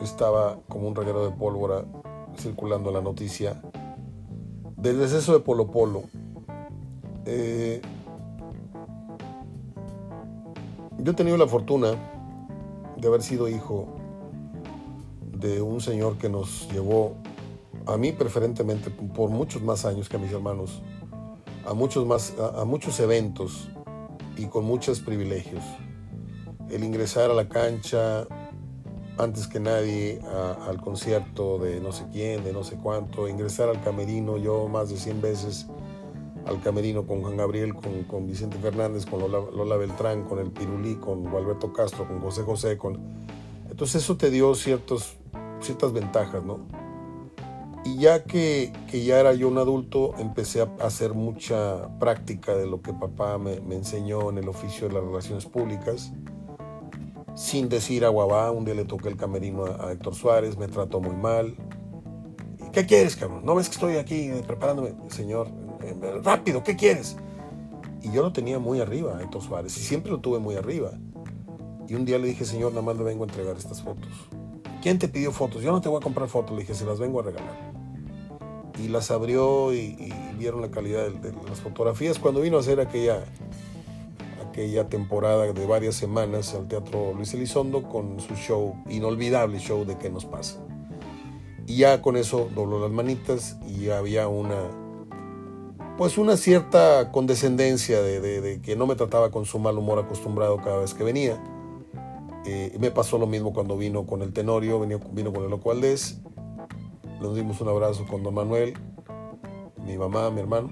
estaba como un reguero de pólvora circulando la noticia del deceso de Polo Polo. Eh, yo he tenido la fortuna de haber sido hijo de un señor que nos llevó a mí preferentemente por muchos más años que a mis hermanos, a muchos, más, a, muchos eventos y con muchos privilegios. El ingresar a la cancha antes que nadie al concierto de no sé quién, de no sé cuánto, ingresar al camerino, yo más de 100 veces al camerino con Juan Gabriel, con, con Vicente Fernández, con Lola, Beltrán, con el Pirulí, con Alberto Castro, con José José, con... Entonces eso te dio ciertos, ciertas ventajas, ¿no? Y ya que, ya era yo un adulto, empecé a hacer mucha práctica de lo que papá me, enseñó en el oficio de las relaciones públicas. Sin decir a guabá, un día le toqué el camerino a, Héctor Suárez, me trató muy mal. ¿Qué quieres, cabrón? ¿No ves que estoy aquí preparándome? Señor, rápido, ¿qué quieres? Y yo lo tenía muy arriba, Héctor Suárez, y siempre lo tuve muy arriba. Y un día le dije, Señor, nada más le vengo a entregar estas fotos. ¿Quién te pidió fotos? Yo no te voy a comprar fotos, le dije, se las vengo a regalar. Y las abrió y, vieron la calidad de, las fotografías. Cuando vino a hacer aquella, aquella temporada de varias semanas al Teatro Luis Elizondo con su show, inolvidable show de qué nos pasa. Y ya con eso dobló las manitas y había una, pues una cierta condescendencia de, que no me trataba con su mal humor acostumbrado cada vez que venía. Eh, me pasó lo mismo cuando vino con el Tenorio, vino, vino con el Loco Valdés nos dimos un abrazo con don Manuel, mi mamá, mi hermano.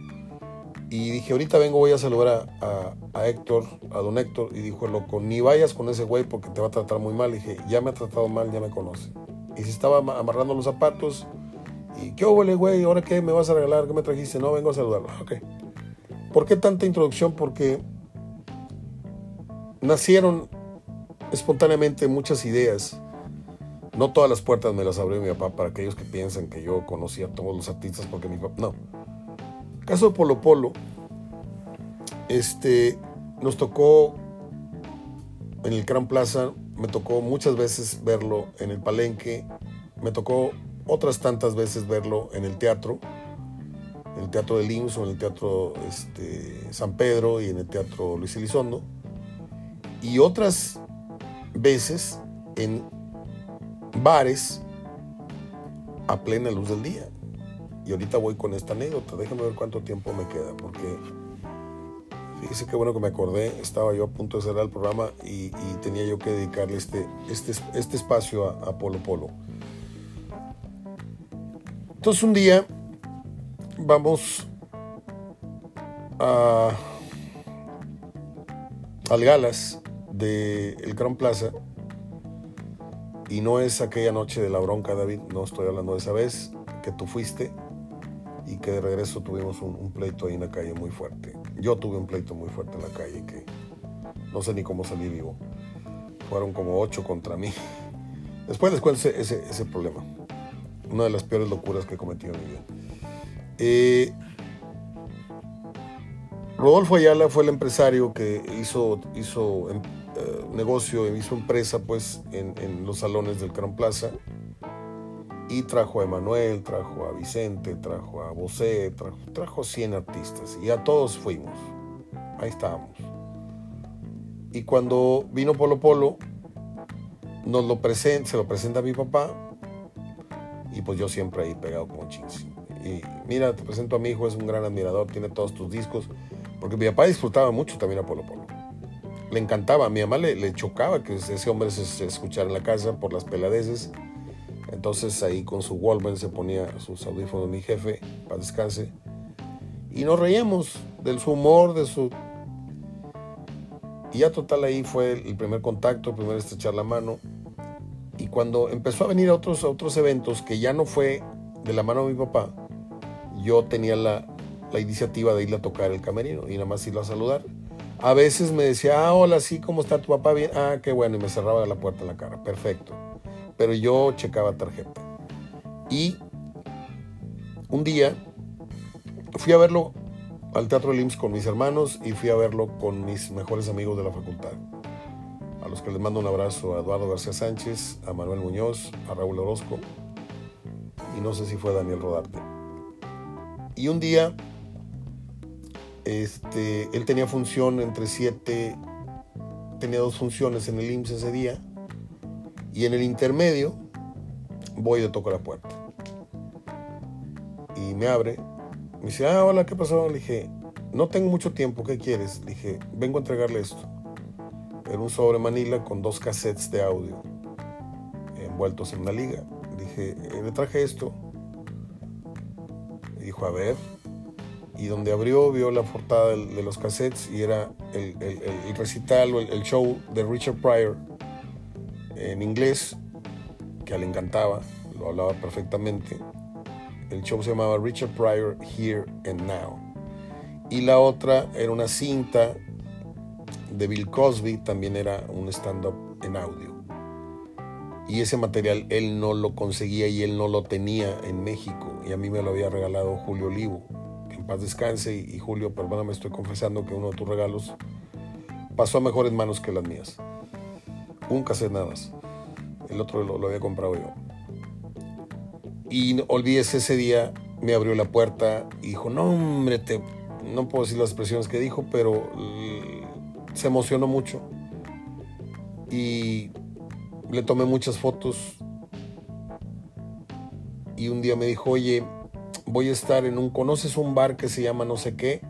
Y dije, ahorita vengo, voy a saludar a, Héctor, a don Héctor. Y dijo loco, ni vayas con ese güey porque te va a tratar muy mal. Y dije, ya me ha tratado mal, ya me conoce. Y se estaba amarrando los zapatos. Y, ¿qué huele, güey? ¿Ahora qué? ¿Me vas a regalar? ¿Qué me trajiste? No, vengo a saludarlo. Ok. ¿Por qué tanta introducción? Porque nacieron espontáneamente muchas ideas no todas las puertas me las abrió mi papá para aquellos que piensan que yo conocía a todos los artistas porque mi papá. No. Caso de Polo Polo, este, nos tocó en el Gran Plaza, me tocó muchas veces verlo en el Palenque, me tocó otras tantas veces verlo en el teatro, en el Teatro del IMSS o en el Teatro este, San Pedro y en el Teatro Luis Elizondo, y otras veces en bares a plena luz del día. Y ahorita voy con esta anécdota. Déjame ver cuánto tiempo me queda, porque fíjese qué bueno que me acordé. Estaba yo a punto de cerrar el programa y, tenía yo que dedicarle este, este, este espacio a, Polo Polo. Entonces un día vamos a, al Galas del el Gran Plaza y no es aquella noche de la bronca, David, no estoy hablando de esa vez que tú fuiste. y que de regreso tuvimos un, pleito ahí en la calle muy fuerte. Yo tuve un pleito muy fuerte en la calle que no sé ni cómo salí vivo. Fueron como ocho contra mí. Después les cuento ese, ese, problema. Una de las peores locuras que he cometido en mi vida. Eh, Rodolfo Ayala fue el empresario que hizo, hizo em, eh, negocio, hizo empresa pues en, los salones del Crown Plaza y trajo a Emanuel, trajo a Vicente, trajo a Bosé, trajo, trajo 100 artistas y a todos fuimos. Ahí estábamos. Y cuando vino Polo Polo, nos lo presenta, se lo presenta a mi papá y pues yo siempre ahí pegado como chins. Y mira, te presento a mi hijo, es un gran admirador, tiene todos tus discos, porque mi papá disfrutaba mucho también a Polo Polo. Le encantaba, a mi mamá le, chocaba que ese hombre se, escuchara en la casa por las peladeces entonces ahí con su Walkman se ponía sus audífonos mi jefe para descanse. Y nos reíamos de su humor, de su... Y ya total ahí fue el primer contacto, el primer estrechar la mano. Y cuando empezó a venir a otros, otros eventos, que ya no fue de la mano de mi papá, yo tenía la, la iniciativa de irle a tocar el camerino y nada más irlo a saludar. A veces me decía, ah, hola, sí, ¿cómo está tu papá? Bien, ah, qué bueno, y me cerraba la puerta en la cara, perfecto pero yo checaba tarjeta. Y un día fui a verlo al Teatro del con mis hermanos y fui a verlo con mis mejores amigos de la facultad. A los que les mando un abrazo a Eduardo García Sánchez, a Manuel Muñoz, a Raúl Orozco y no sé si fue Daniel Rodarte. Y un día, este, él tenía función entre siete, tenía dos funciones en el IMSS ese día y en el intermedio voy y le toco la puerta. Y me abre. Me dice, ah, hola, ¿qué pasó? Le dije, no tengo mucho tiempo, ¿qué quieres? Le dije, vengo a entregarle esto. Era un sobre Manila con dos cassettes de audio envueltos en una liga. Dije, eh, le traje esto. Dijo, a ver. Y donde abrió, vio la portada de, los cassettes y era el, recital o el show de Richard Pryor en inglés, que le encantaba, lo hablaba perfectamente. El show se llamaba Richard Pryor Here and Now. Y la otra era una cinta de Bill Cosby, también era un stand-up en audio. Y ese material él no lo conseguía y él no lo tenía en México. Y a mí me lo había regalado Julio Olivo. Que en paz descanse. Y, Julio, perdóname, estoy confesando que uno de tus regalos pasó a mejores manos que las mías un cassette nada más. El otro lo, había comprado yo. Y olvídese ese día, me abrió la puerta y dijo, no hombre, te, no puedo decir las expresiones que dijo, pero se emocionó mucho. Y le tomé muchas fotos. Y un día me dijo, oye, voy a estar en un, ¿conoces un bar que se llama no sé qué?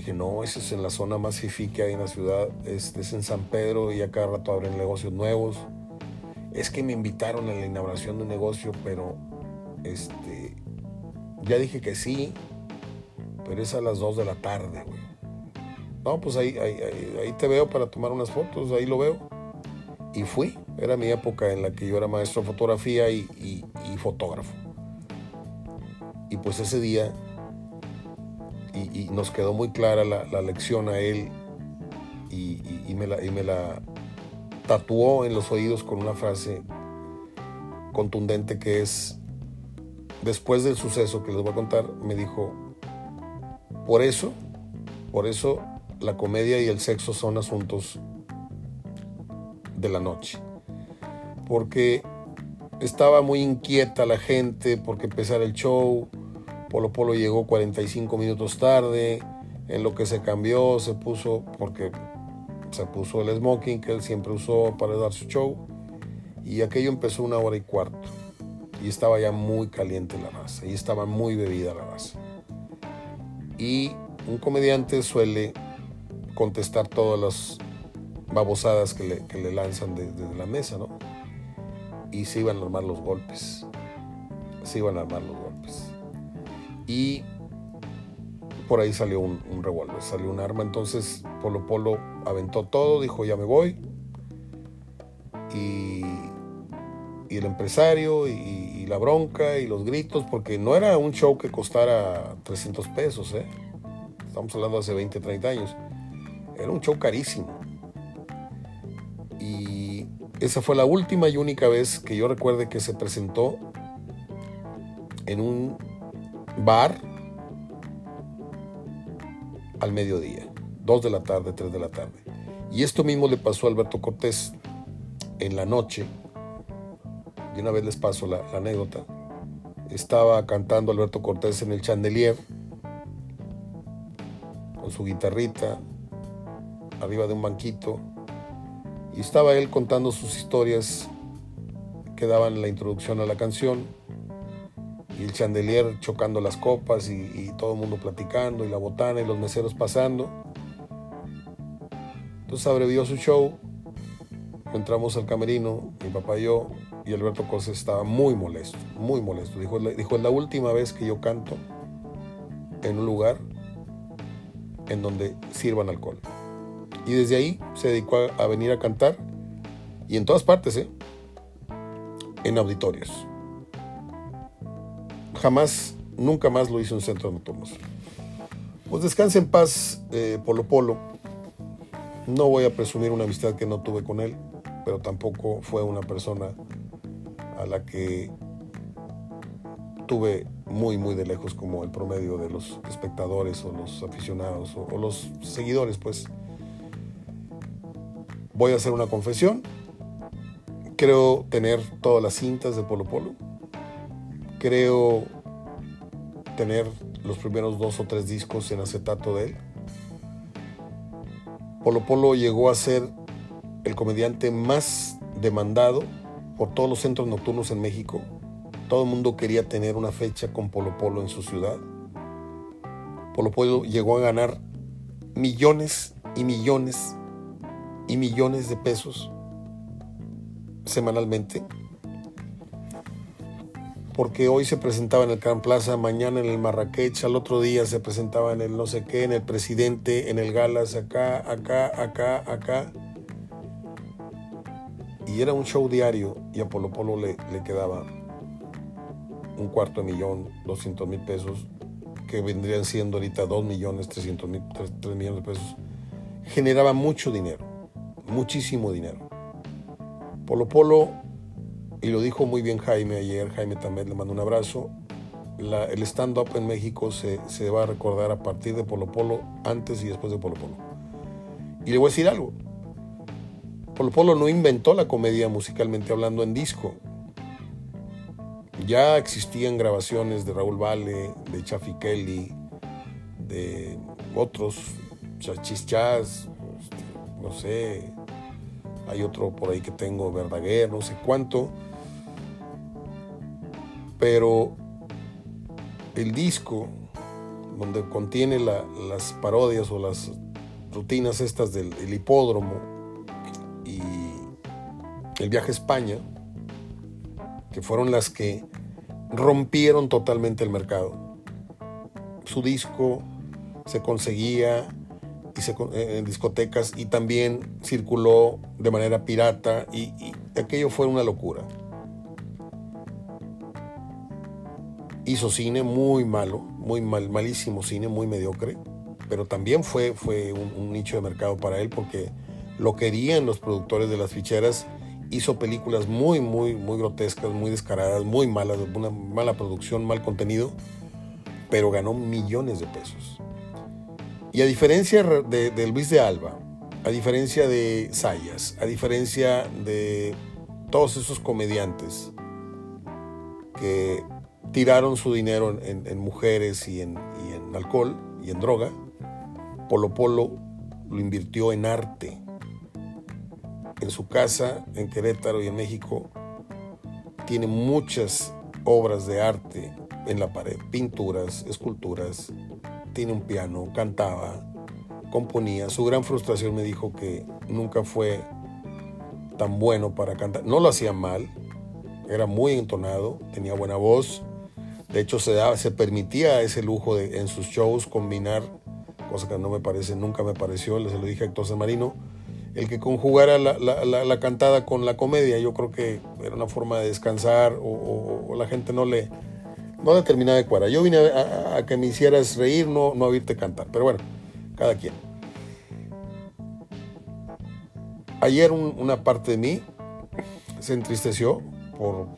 dije, no, eso es en la zona más fifí que hay en la ciudad, es, es en San Pedro y a cada rato abren negocios nuevos. Es que me invitaron a la inauguración de un negocio, pero este, ya dije que sí, pero es a las 2 de la tarde, güey. No, pues ahí, ahí, te veo para tomar unas fotos, ahí lo veo. Y fui, era mi época en la que yo era maestro de fotografía y, y fotógrafo. Y pues ese día y, nos quedó muy clara la, lección a él y, me la, y me la tatuó en los oídos con una frase contundente que es, después del suceso que les voy a contar, me dijo, por eso, por eso la comedia y el sexo son asuntos de la noche. Porque estaba muy inquieta la gente porque empezara el show, Polo Polo llegó 45 minutos tarde, en lo que se cambió, se puso, porque se puso el smoking que él siempre usó para dar su show, y aquello empezó una hora y cuarto, y estaba ya muy caliente la raza, y estaba muy bebida la raza. Y un comediante suele contestar todas las babosadas que le, lanzan desde la mesa, ¿no? Y se iban a armar los golpes, se iban a armar los golpes y por ahí salió un, revólver, salió un arma. Entonces Polo Polo aventó todo, dijo ya me voy. Y, el empresario y, la bronca y los gritos, porque no era un show que costara 300 pesos, ¿eh? Estamos hablando de hace 20, 30 años. Era un show carísimo. Y esa fue la última y única vez que yo recuerde que se presentó en un bar al mediodía, 2 de la tarde, 3 de la tarde. Y esto mismo le pasó a Alberto Cortés en la noche. De una vez les paso la anécdota. Estaba cantando Alberto Cortés en el chandelier con su guitarrita arriba de un banquito y estaba él contando sus historias que daban la introducción a la canción y el chandelier chocando las copas y, todo el mundo platicando y la botana y los meseros pasando. Entonces abrevió su show, entramos al camerino, mi papá y yo, y Alberto Cosa estaba muy molesto, muy molesto. Dijo, dijo, es la última vez que yo canto en un lugar en donde sirvan alcohol. Y desde ahí se dedicó a, venir a cantar, y en todas partes, ¿eh? en auditorios. Jamás, nunca más lo hizo en centro nocturnos. Pues descanse en paz, eh, Polo Polo. No voy a presumir una amistad que no tuve con él, pero tampoco fue una persona a la que tuve muy, muy de lejos como el promedio de los espectadores o los aficionados o, los seguidores, pues. Voy a hacer una confesión. Creo tener todas las cintas de Polo Polo. Creo tener los primeros dos o tres discos en acetato de él. Polo Polo llegó a ser el comediante más demandado por todos los centros nocturnos en México todo el mundo quería tener una fecha con Polo Polo en su ciudad. Polo Polo llegó a ganar millones y millones y millones de pesos semanalmente. Porque hoy se presentaba en el Gran Plaza, mañana en el Marrakech, al otro día se presentaba en el no sé qué, en el Presidente, en el Galas, acá, acá, acá, acá. Y era un show diario y a Polo Polo le, le quedaba un cuarto de millón, 200 mil pesos, que vendrían siendo ahorita 2 millones, 300 mil, 3, millones de pesos, generaba mucho dinero, muchísimo dinero. Polo Polo, y lo dijo muy bien Jaime ayer, Jaime también le mando un abrazo, el stand-up en México se, se, va a recordar a partir de Polo Polo, antes y después de Polo Polo. Y le voy a decir algo. Polo Polo no inventó la comedia musicalmente hablando en disco. Ya existían grabaciones de Raúl Vale, de Chaffy Kelly, de otros, Chachis Chas, no sé, hay otro por ahí que tengo, Verdaguer, no sé cuánto. Pero el disco, donde contiene las parodias o las rutinas estas del hipódromo y el viaje a España, que fueron las que rompieron totalmente el mercado. Su disco se conseguía eh, en discotecas y también circuló de manera pirata y, aquello fue una locura. Hizo cine muy malo, muy mal, malísimo cine, muy mediocre, pero también fue, fue un nicho de mercado para él porque lo querían los productores de las ficheras hizo películas muy, muy, muy grotescas, muy descaradas, muy malas, una mala producción, mal contenido, pero ganó millones de pesos. Y a diferencia de, Luis de Alba, a diferencia de Sayas, a diferencia de todos esos comediantes que tiraron su dinero en, mujeres y en, y en alcohol y en droga, Polo Polo lo invirtió en arte, en su casa en Querétaro y en México tiene muchas obras de arte en la pared, pinturas, esculturas, tiene un piano, cantaba, componía. Su gran frustración me dijo que nunca fue tan bueno para cantar. No lo hacía mal, era muy entonado, tenía buena voz. De hecho, se, se permitía ese lujo de, en sus shows combinar, cosa que no me parece, nunca me pareció, se lo dije a Héctor Marino, el que conjugara la, cantada con la comedia. Yo creo que era una forma de descansar o, la gente no le, no le terminaba de cuadrar. Yo vine a, que me hicieras reír, no, no a oírte cantar. Pero bueno, cada quien. Ayer una parte de mí se entristeció por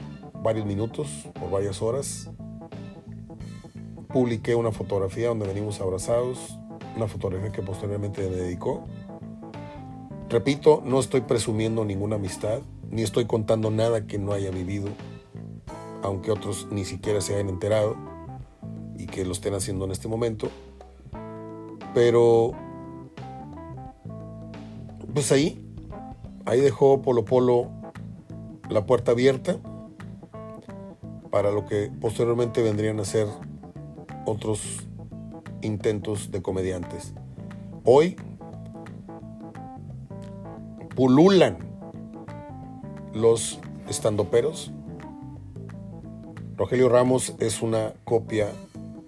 varios minutos, por varias horas. Publiqué una fotografía donde venimos abrazados, una fotografía que posteriormente me dedicó. Repito, no estoy presumiendo ninguna amistad, ni estoy contando nada que no haya vivido, aunque otros ni siquiera se hayan enterado y que lo estén haciendo en este momento. Pero, pues ahí, ahí dejó Polo Polo la puerta abierta para lo que posteriormente vendrían a ser otros intentos de comediantes. Hoy pululan los estandoperos. Rogelio Ramos es una copia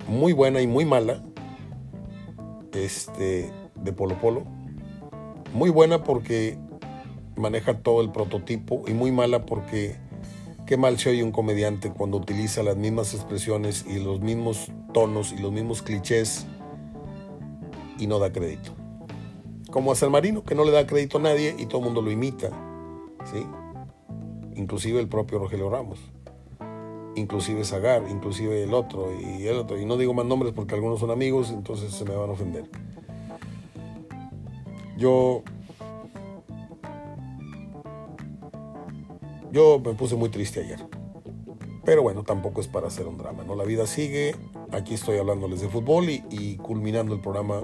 muy buena y muy mala este, de Polo Polo. Muy buena porque maneja todo el prototipo y muy mala porque qué mal se oye un comediante cuando utiliza las mismas expresiones y los mismos tonos y los mismos clichés y no da crédito como a San Marino, que no le da crédito a nadie y todo el mundo lo imita, ¿sí? Inclusive el propio Rogelio Ramos, inclusive Zagar, inclusive el otro y el otro. Y no digo más nombres porque algunos son amigos, entonces se me van a ofender. Yo Yo me puse muy triste ayer. Pero bueno, tampoco es para hacer un drama, ¿no? La vida sigue. Aquí estoy hablándoles de fútbol y, culminando el programa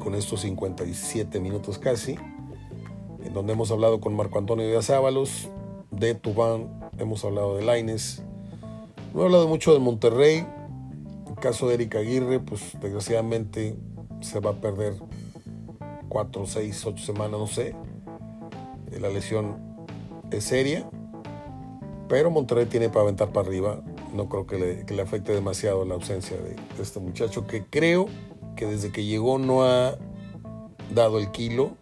con estos 57 minutos casi, en donde hemos hablado con Marco Antonio de Ábalos, de Tubán, hemos hablado de Laines, no he hablado mucho de Monterrey, el caso de Erika Aguirre, pues desgraciadamente se va a perder 4, 6, 8 semanas, no sé, la lesión es seria, pero Monterrey tiene para aventar para arriba, no creo que le, afecte demasiado la ausencia de este muchacho que creo que desde que llegó no ha dado el kilo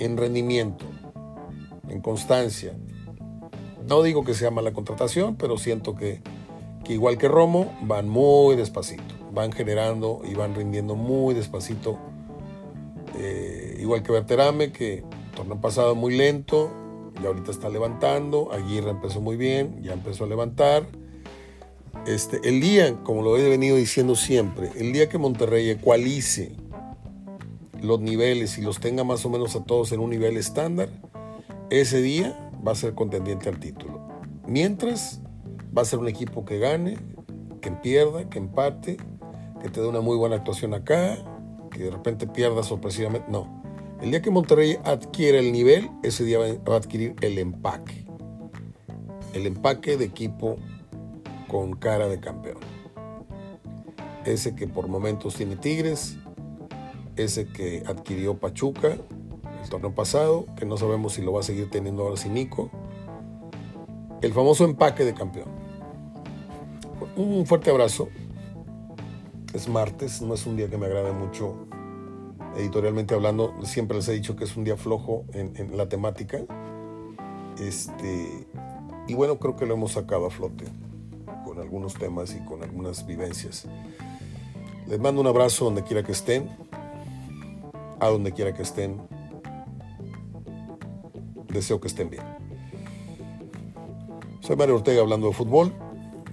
en rendimiento, en constancia. No digo que sea mala contratación, pero siento que, igual que Romo, van muy despacito, van generando y van rindiendo muy despacito. Eh, igual que Berterame, que torneo pasado muy lento, y ahorita está levantando. Aguirre empezó muy bien, ya empezó a levantar. Este, el día, como lo he venido diciendo siempre, el día que Monterrey ecualice los niveles y los tenga más o menos a todos en un nivel estándar, ese día va a ser contendiente al título. Mientras, va a ser un equipo que gane, que pierda, que empate, que te dé una muy buena actuación acá, que de repente pierda sorpresivamente. No. El día que Monterrey adquiere el nivel, ese día va a adquirir el empaque. El empaque de equipo con cara de campeón. Ese que por momentos tiene Tigres, ese que adquirió Pachuca el torneo pasado, que no sabemos si lo va a seguir teniendo ahora sin Nico. El famoso empaque de campeón. Un fuerte abrazo. Es martes, no es un día que me agrade mucho editorialmente hablando. Siempre les he dicho que es un día flojo en, la temática. Este, y bueno, creo que lo hemos sacado a flote con algunos temas y con algunas vivencias. Les mando un abrazo donde quiera que estén, a donde quiera que estén. Deseo que estén bien. Soy Mario Ortega hablando de fútbol.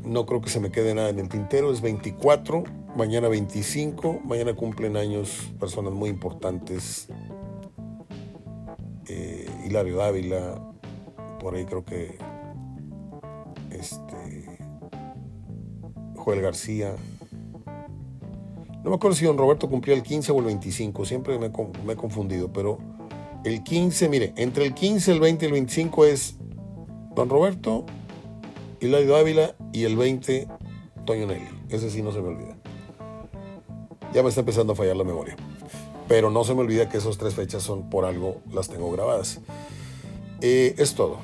No creo que se me quede nada en el tintero. Es 24, mañana 25. Mañana cumplen años personas muy importantes. Eh, Hilario Dávila, por ahí creo que este, Joel García. No me acuerdo si don Roberto cumplía el 15 o el 25, siempre me, he confundido, pero el 15, mire, entre el 15, el 20 y el 25 es don Roberto, Hilario Ávila y el 20, Toño Nelly. Ese sí no se me olvida. Ya me está empezando a fallar la memoria. Pero no se me olvida que esas tres fechas son por algo, las tengo grabadas. Eh, es todo.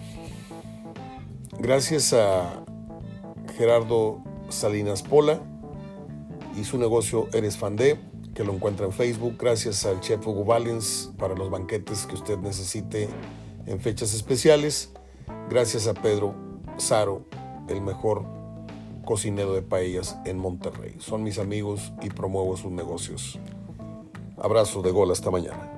Gracias a Gerardo Salinas Pola y su negocio Eres Fandé, que lo encuentra en Facebook. Gracias al chef Hugo Valens para los banquetes que usted necesite en fechas especiales. Gracias a Pedro Saro, el mejor cocinero de paellas en Monterrey. Son mis amigos y promuevo sus negocios. Abrazo de gol hasta mañana.